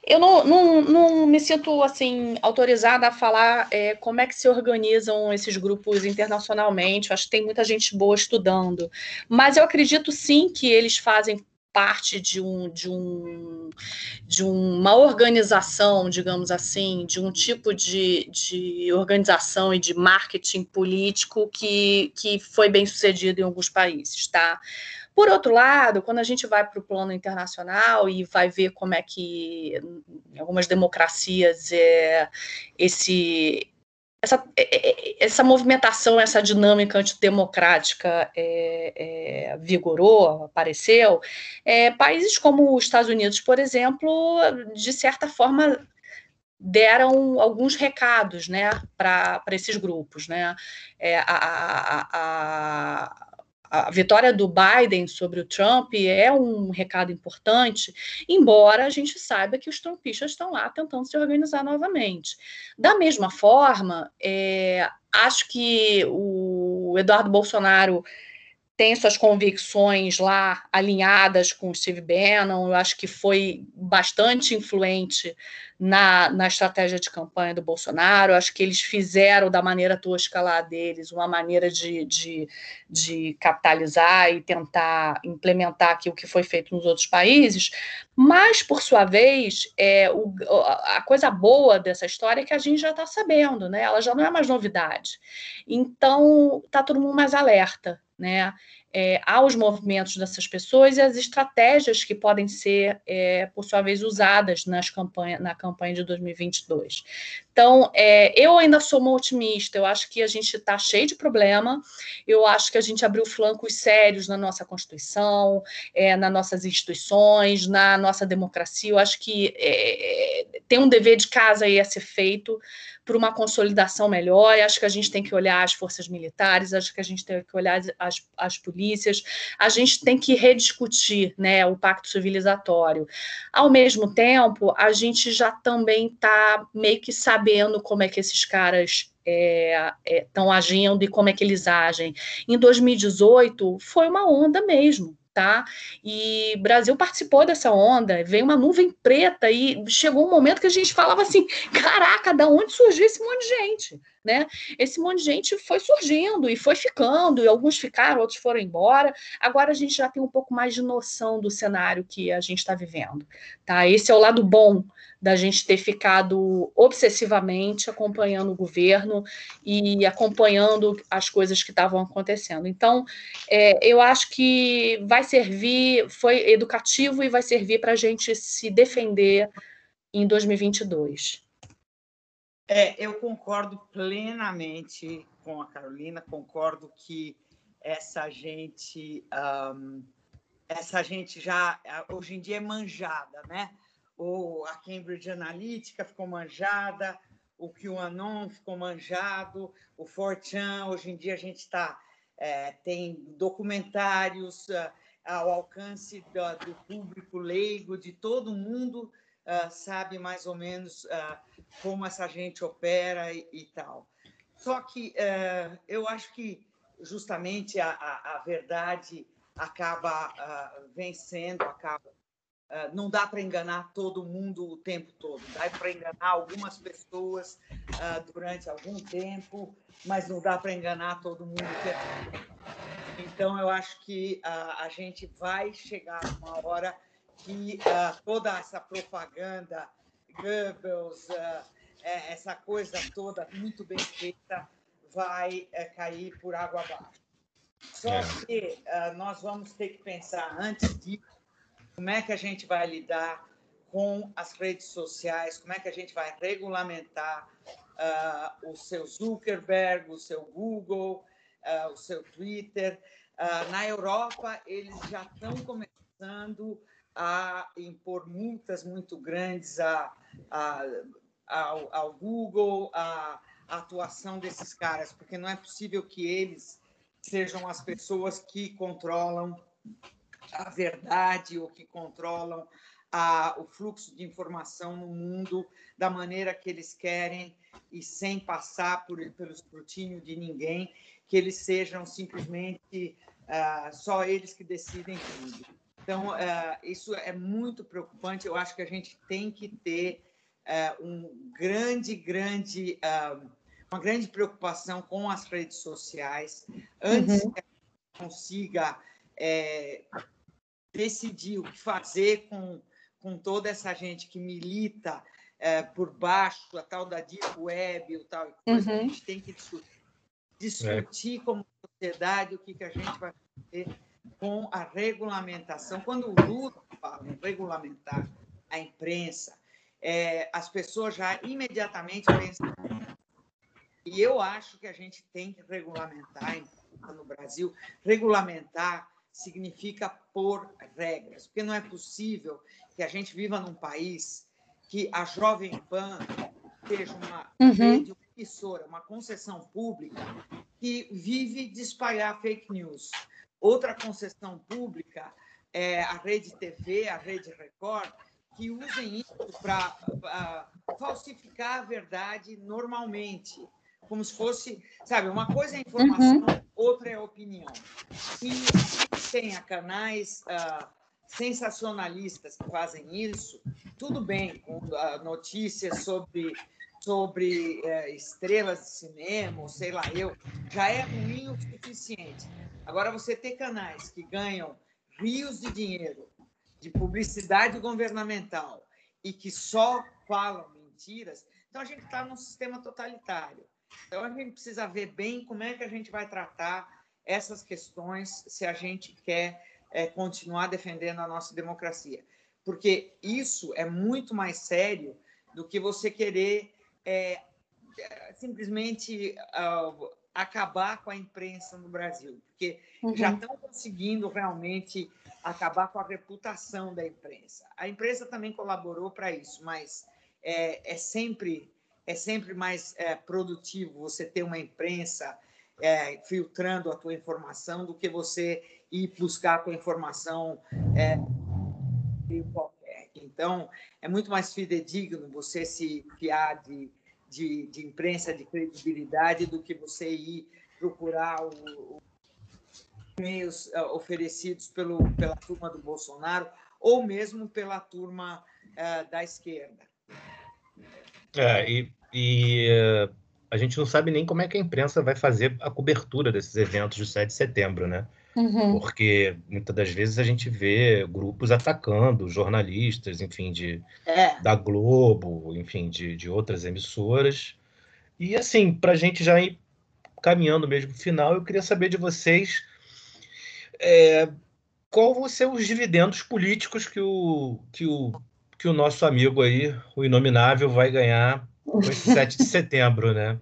Eu não, não, não, me sinto assim autorizada a falar é, como é que se organizam esses grupos internacionalmente. Eu acho que tem muita gente boa estudando, mas eu acredito sim que eles fazem parte de, um, de, um, de uma organização, digamos assim, de um tipo de, de organização e de marketing político que, que foi bem sucedido em alguns países, tá? Por outro lado, quando a gente vai para o plano internacional e vai ver como é que em algumas democracias é, esse, essa, é, é, essa movimentação, essa dinâmica antidemocrática é, é, vigorou, apareceu, é, países como os Estados Unidos, por exemplo, de certa forma deram alguns recados né, para esses grupos. Né? É, a, a, a, a vitória do Biden sobre o Trump é um recado importante, embora a gente saiba que os trumpistas estão lá tentando se organizar novamente. Da mesma forma, é, acho que o Eduardo Bolsonaro tem suas convicções lá alinhadas com o Steve Bannon, eu acho que foi bastante influente na, na estratégia de campanha do Bolsonaro, eu acho que eles fizeram da maneira tosca lá deles uma maneira de, de, de capitalizar e tentar implementar aqui o que foi feito nos outros países, mas, por sua vez, é, o, a coisa boa dessa história é que a gente já está sabendo, né? ela já não é mais novidade, então está todo mundo mais alerta, né, é, aos movimentos dessas pessoas e as estratégias que podem ser, é, por sua vez, usadas nas campanha, na campanha de 2022. Então, é, eu ainda sou uma otimista, eu acho que a gente está cheio de problema, eu acho que a gente abriu flancos sérios na nossa Constituição, é, nas nossas instituições, na nossa democracia, eu acho que é, tem um dever de casa aí a ser feito, para uma consolidação melhor. acho que a gente tem que olhar as forças militares, acho que a gente tem que olhar as, as polícias, a gente tem que rediscutir né, o pacto civilizatório. Ao mesmo tempo, a gente já também está meio que sabendo como é que esses caras estão é, é, agindo e como é que eles agem. Em 2018, foi uma onda mesmo tá? E Brasil participou dessa onda, veio uma nuvem preta e chegou um momento que a gente falava assim: caraca, da onde surgiu esse monte de gente? Né? Esse monte de gente foi surgindo e foi ficando, e alguns ficaram, outros foram embora. Agora a gente já tem um pouco mais de noção do cenário que a gente está vivendo. Tá? Esse é o lado bom da gente ter ficado obsessivamente acompanhando o governo e acompanhando as coisas que estavam acontecendo. Então, é, eu acho que vai servir, foi educativo e vai servir para a gente se defender em 2022. É, eu concordo plenamente com a Carolina, concordo que essa gente, um, essa gente já hoje em dia é manjada, né? Ou a Cambridge Analytica ficou manjada, o QAnon ficou manjado, o Fortran, hoje em dia a gente está é, tem documentários uh, ao alcance do, do, público leigo, de todo mundo uh, sabe mais ou menos uh, como essa gente opera e, e tal. Só que eu acho que justamente a, a, a verdade acaba vencendo, acaba ah, não dá para enganar todo mundo o tempo todo, dá para enganar algumas pessoas uh, durante algum tempo, mas não dá para enganar todo mundo o tempo todo. Então, eu acho que uh, a gente vai chegar uma hora que toda essa propaganda, Goebbels, é, essa coisa toda muito bem feita, vai é, cair por água abaixo. Só é. que nós vamos ter que pensar antes disso como é que a gente vai lidar com as redes sociais, como é que a gente vai regulamentar uh, o seu Zuckerberg, o seu Google, uh, o seu Twitter. Uh, na Europa, eles já estão começando a impor multas muito grandes a, a, ao, ao Google, a, a atuação desses caras, porque não é possível que eles sejam as pessoas que controlam a verdade ou que controlam a, o fluxo de informação no mundo da maneira que eles querem e sem passar por, pelo escrutínio de ninguém, que eles sejam simplesmente uh, só eles que decidem tudo. Então, uh, isso é muito preocupante. Eu acho que a gente tem que ter uh, um grande, grande, uma grande preocupação com as redes sociais antes uhum. que a gente consiga é, decidir o que fazer com com toda essa gente que milita é, por baixo, a tal da deep web, o tal coisa, uhum. a gente tem que discutir, discutir é. como sociedade o que, que a gente vai fazer com a regulamentação. Quando o Lula fala em regulamentar a imprensa, é, as pessoas já imediatamente pensam. E eu acho que a gente tem que regulamentar no Brasil, regulamentar significa pôr regras, porque não é possível que a gente viva num país que a Jovem Pan seja uma uhum. rede, uma emissora, uma concessão pública que vive de espalhar fake news. Outra concessão pública é a Rede TV, a Rede Record, que usem isso para falsificar a verdade normalmente, como se fosse, sabe, uma coisa é informação, uhum. outra é opinião. E tenha canais uh, sensacionalistas que fazem isso, tudo bem, com uh, notícias sobre, sobre uh, estrelas de cinema, sei lá eu, já é ruim o suficiente. Agora, você ter canais que ganham rios de dinheiro de publicidade governamental e que só falam mentiras, então a gente está num sistema totalitário. Então a gente precisa ver bem como é que a gente vai tratar essas questões se a gente quer é, continuar defendendo a nossa democracia. Porque isso é muito mais sério do que você querer é, simplesmente uh, acabar com a imprensa no Brasil. Porque uhum. já estão conseguindo realmente acabar com a reputação da imprensa. A imprensa também colaborou para isso, mas é, é, sempre é sempre mais é, produtivo você ter uma imprensa é, filtrando a tua informação do que você ir buscar a tua informação é, qualquer. Então, é muito mais fidedigno você se fiar de, de, de imprensa de credibilidade do que você ir procurar os meios uh, oferecidos pelo, pela turma do Bolsonaro ou mesmo pela turma uh, da esquerda. É, e, e uh a gente não sabe nem como é que a imprensa vai fazer a cobertura desses eventos do 7 de setembro, né? Uhum. Porque muitas das vezes a gente vê grupos atacando jornalistas, enfim, de, é. da Globo, enfim, de, de outras emissoras. E assim, para a gente já ir caminhando mesmo o final, eu queria saber de vocês é, qual vão ser os dividendos políticos que o, que o, que o nosso amigo aí, o Inominável, vai ganhar com esse 7 de setembro, né?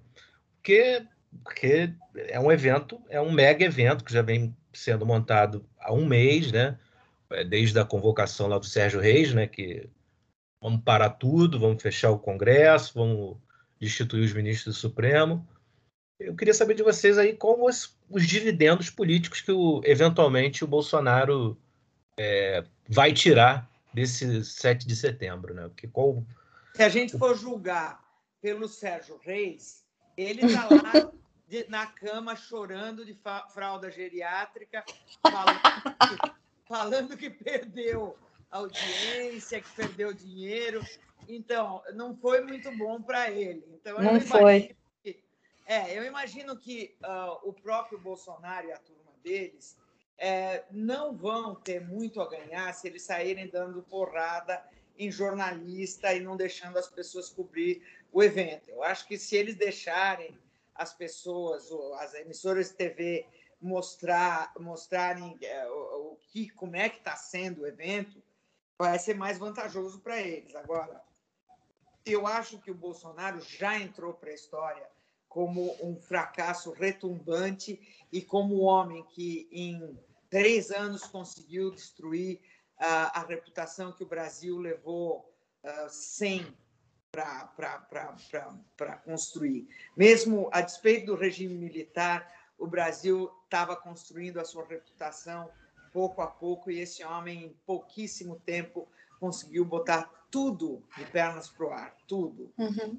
Porque, porque é um evento, é um mega evento que já vem sendo montado há um mês, né? É, desde a convocação lá do Sérgio Reis, né? Que vamos parar tudo, vamos fechar o Congresso, vamos destituir os ministros do Supremo. Eu queria saber de vocês aí como os, os dividendos políticos que o, eventualmente o Bolsonaro é, vai tirar desse 7 de setembro, né? Porque qual... Se a gente for julgar pelo Sérgio Reis, ele está lá de, na cama chorando de fralda geriátrica, falando que, falando que perdeu audiência, que perdeu dinheiro. Então, não foi muito bom para ele. Então, não foi. Que, é, eu imagino que uh, o próprio Bolsonaro e a turma deles é, não vão ter muito a ganhar se eles saírem dando porrada em jornalista e não deixando as pessoas cobrir o evento. Eu acho que se eles deixarem as pessoas, as emissoras de TV mostrar, mostrarem é, o, que, como é que está sendo o evento, vai ser mais vantajoso para eles. Agora, eu acho que o Bolsonaro já entrou para a história como um fracasso retumbante e como um homem que em três anos conseguiu destruir a, a reputação que o Brasil levou uh, sem para construir. Mesmo a despeito do regime militar, o Brasil estava construindo a sua reputação pouco a pouco e esse homem, em pouquíssimo tempo, conseguiu botar tudo de pernas para o ar, tudo.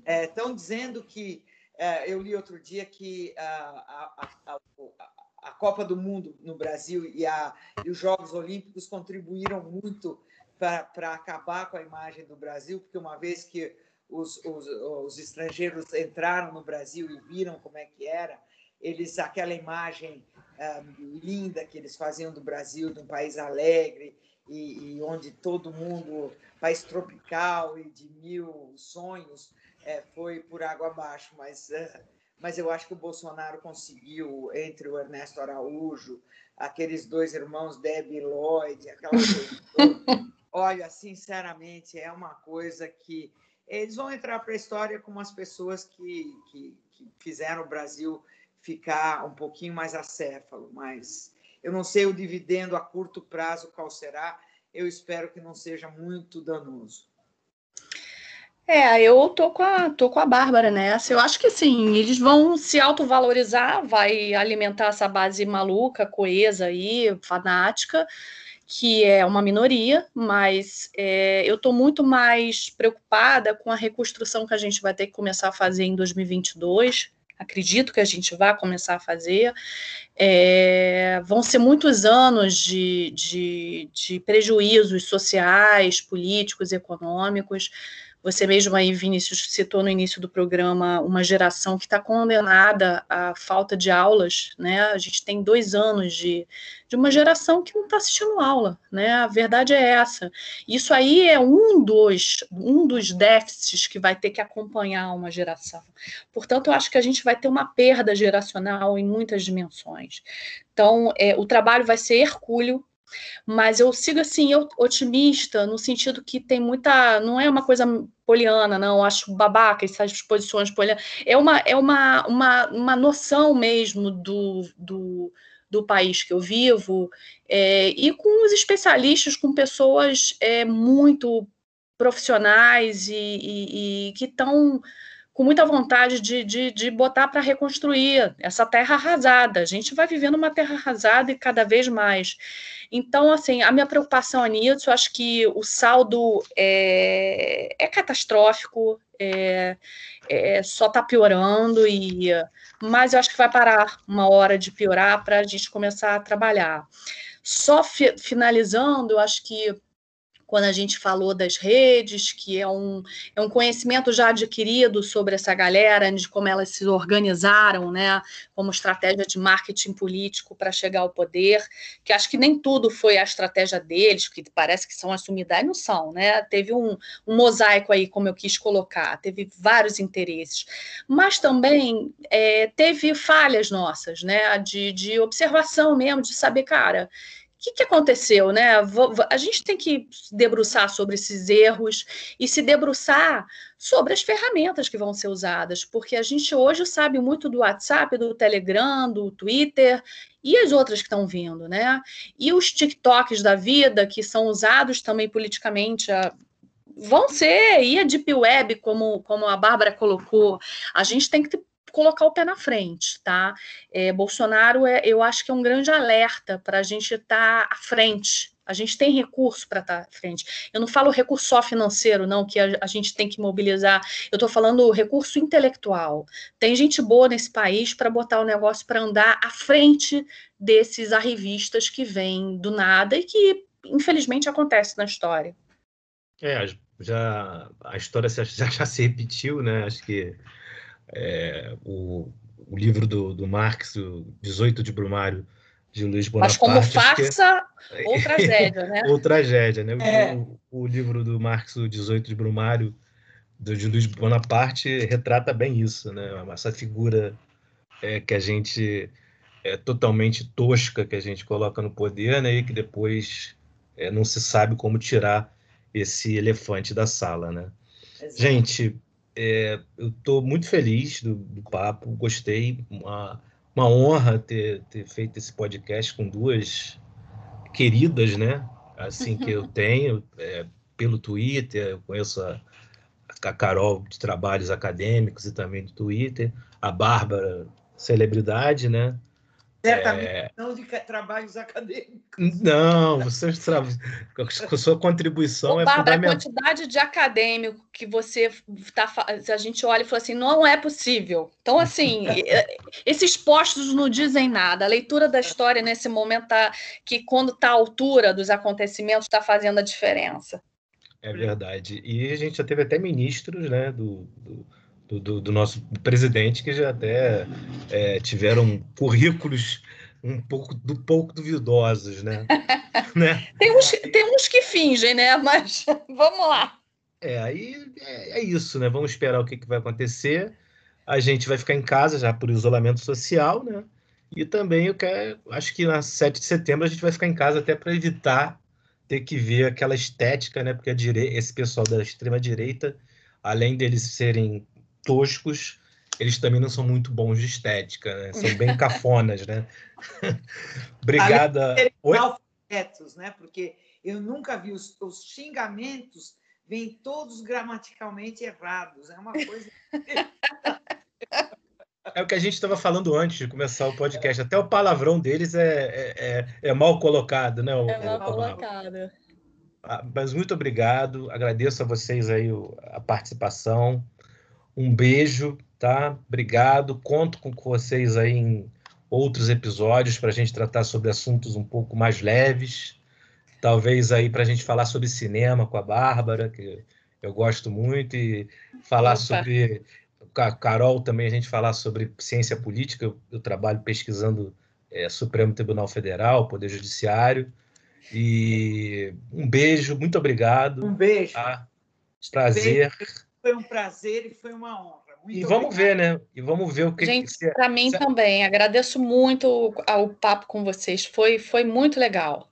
Estão uhum. é, dizendo que, é, eu li outro dia que a, a, a, a, Copa do Mundo no Brasil e, e os Jogos Olímpicos contribuíram muito para acabar com a imagem do Brasil, porque uma vez que os, os, os, estrangeiros entraram no Brasil e viram como é que era, eles aquela imagem um, linda que eles faziam do Brasil, de um país alegre e, e, onde todo mundo, país tropical e de mil sonhos, é, foi por água abaixo. Mas, uh, mas eu acho que o Bolsonaro conseguiu, entre o Ernesto Araújo, aqueles dois irmãos, Debbie e Lloyd, aquela coisa. Olha, sinceramente, é uma coisa que eles vão entrar para a história como as pessoas que, que, que, fizeram o Brasil ficar um pouquinho mais acéfalo, mas eu não sei o dividendo a curto prazo qual será, eu espero que não seja muito danoso. É, eu tô com a, tô com a Bárbara nessa. Eu acho que sim, eles vão se autovalorizar, vai alimentar essa base maluca, coesa aí, fanática, que é uma minoria, mas é, eu estou muito mais preocupada com a reconstrução que a gente vai ter que começar a fazer em 2022. Acredito que a gente vai começar a fazer. É, vão ser muitos anos de, de, de prejuízos sociais, políticos, econômicos você mesmo aí, Vinícius, citou no início do programa uma geração que está condenada à falta de aulas, né? A gente tem dois anos de, de uma geração que não está assistindo aula, né? A verdade é essa. Isso aí é um dos, um dos déficits que vai ter que acompanhar uma geração. Portanto, eu acho que a gente vai ter uma perda geracional em muitas dimensões. Então, é, o trabalho vai ser hercúleo, mas eu sigo assim, otimista, no sentido que tem muita. Não é uma coisa poliana, não, acho babaca essas posições polianas. É uma, é uma, uma, uma noção mesmo do, do, do país que eu vivo, é, e com os especialistas, com pessoas é, muito profissionais e, e, e que estão com muita vontade de, de, de botar para reconstruir essa terra arrasada. A gente vai vivendo uma terra arrasada e cada vez mais. Então, assim, a minha preocupação é nisso, acho que o saldo é, é catastrófico, é, é só está piorando, e, mas eu acho que vai parar uma hora de piorar para a gente começar a trabalhar. Só fi, finalizando, eu acho que quando a gente falou das redes, que é um, é um conhecimento já adquirido sobre essa galera, de como elas se organizaram, né, como estratégia de marketing político para chegar ao poder, que acho que nem tudo foi a estratégia deles, que parece que são assumidas, e não são, né, teve um, um mosaico aí, como eu quis colocar, teve vários interesses, mas também é, teve falhas nossas, né, de, de observação mesmo, de saber, cara, que, que aconteceu, né? A gente tem que debruçar sobre esses erros e se debruçar sobre as ferramentas que vão ser usadas, porque a gente hoje sabe muito do WhatsApp, do Telegram, do Twitter e as outras que estão vindo, né? E os TikToks da vida, que são usados também politicamente a, vão ser, e a Deep Web, como, como a Bárbara colocou, a gente tem que colocar o pé na frente, tá? É, Bolsonaro, é, eu acho que é um grande alerta para a gente estar tá à frente. A gente tem recurso para estar tá à frente. Eu não falo recurso só financeiro, não, que a, a gente tem que mobilizar. Eu estou falando recurso intelectual. Tem gente boa nesse país para botar o negócio para andar à frente desses arrivistas que vêm do nada e que, infelizmente, acontece na história. É, já a história já, já se repetiu, né? Acho que é, o, o, livro do, do Marx, o 18 de Brumário, de Luiz Bonaparte. Mas como farsa é... ou tragédia, né? ou tragédia, né? É. O, o, livro do Marx, o 18 de Brumário, do, de Luiz Bonaparte, retrata bem isso, né? Essa figura é, que a gente é totalmente tosca que a gente coloca no poder, né? E que depois é, não se sabe como tirar esse elefante da sala, né? Exato. Gente, é, eu estou muito feliz do, do, papo, gostei, uma, uma honra ter, ter feito esse podcast com duas queridas, né? assim que eu tenho é, pelo Twitter, eu conheço a, a Carol de trabalhos acadêmicos e também do Twitter, a Bárbara, celebridade, né? Certamente é... não de trabalhos acadêmicos. Não, você com sua contribuição Ô, é Bárbara, fundamental. a quantidade de acadêmico que você está. A gente olha e fala assim, não é possível. Então, assim, esses postos não dizem nada. A leitura da história nesse momento tá, que, quando está à altura dos acontecimentos, está fazendo a diferença. É verdade. E a gente já teve até ministros, né, do, do do, do, do nosso presidente, que já até é, tiveram currículos um pouco, do, pouco duvidosos, né? né? Tem, uns, tem uns que fingem, né? Mas vamos lá. É, aí é, é, isso, né? Vamos esperar o que, que vai acontecer. A gente vai ficar em casa já por isolamento social, né? E também eu quero, acho que na 7 de setembro a gente vai ficar em casa até para evitar ter que ver aquela estética, né? Porque a dire... esse pessoal da extrema direita, além deles serem toscos, eles também não são muito bons de estética, né? São bem cafonas, né? Obrigada. Oi? Alfabetos, né? Porque eu nunca vi os, os xingamentos vêm todos gramaticalmente errados. É uma coisa. É o que a gente estava falando antes de começar o podcast. Até o palavrão deles é, é, é, é mal colocado, né? O, é mal colocado. Ah, mas muito obrigado. Agradeço a vocês aí a participação. Um beijo, tá? Obrigado. Conto com vocês aí em outros episódios para a gente tratar sobre assuntos um pouco mais leves. Talvez aí para a gente falar sobre cinema com a Bárbara, que eu gosto muito, e falar Opa. sobre. Com a Carol também a gente falar sobre ciência política. Eu, eu trabalho pesquisando é, Supremo Tribunal Federal, Poder Judiciário. E um beijo, muito obrigado. Um beijo. Tá? Prazer. Beijo. Foi um prazer e foi uma honra. Muito e vamos ver, né? E vamos ver o que. Gente, que... para mim também. Agradeço muito o, o, papo com vocês. Foi, foi muito legal.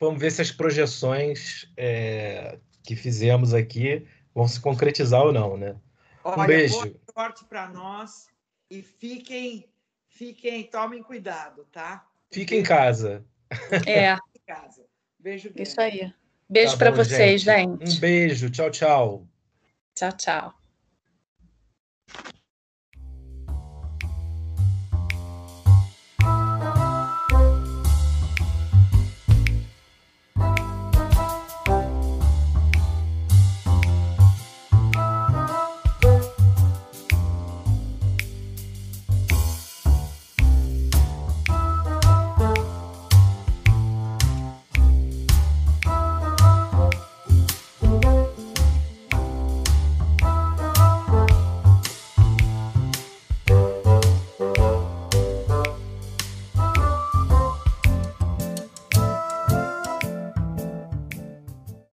Vamos ver se as projeções é, que fizemos aqui vão se concretizar ou não, né? Olha, um beijo. Boa sorte para nós e fiquem, fiquem, tomem cuidado, tá? Fiquem em casa. É. Beijo. Grande. Isso aí. Beijo tá para vocês, gente. gente. Um beijo. Tchau, tchau. Tchau, tchau.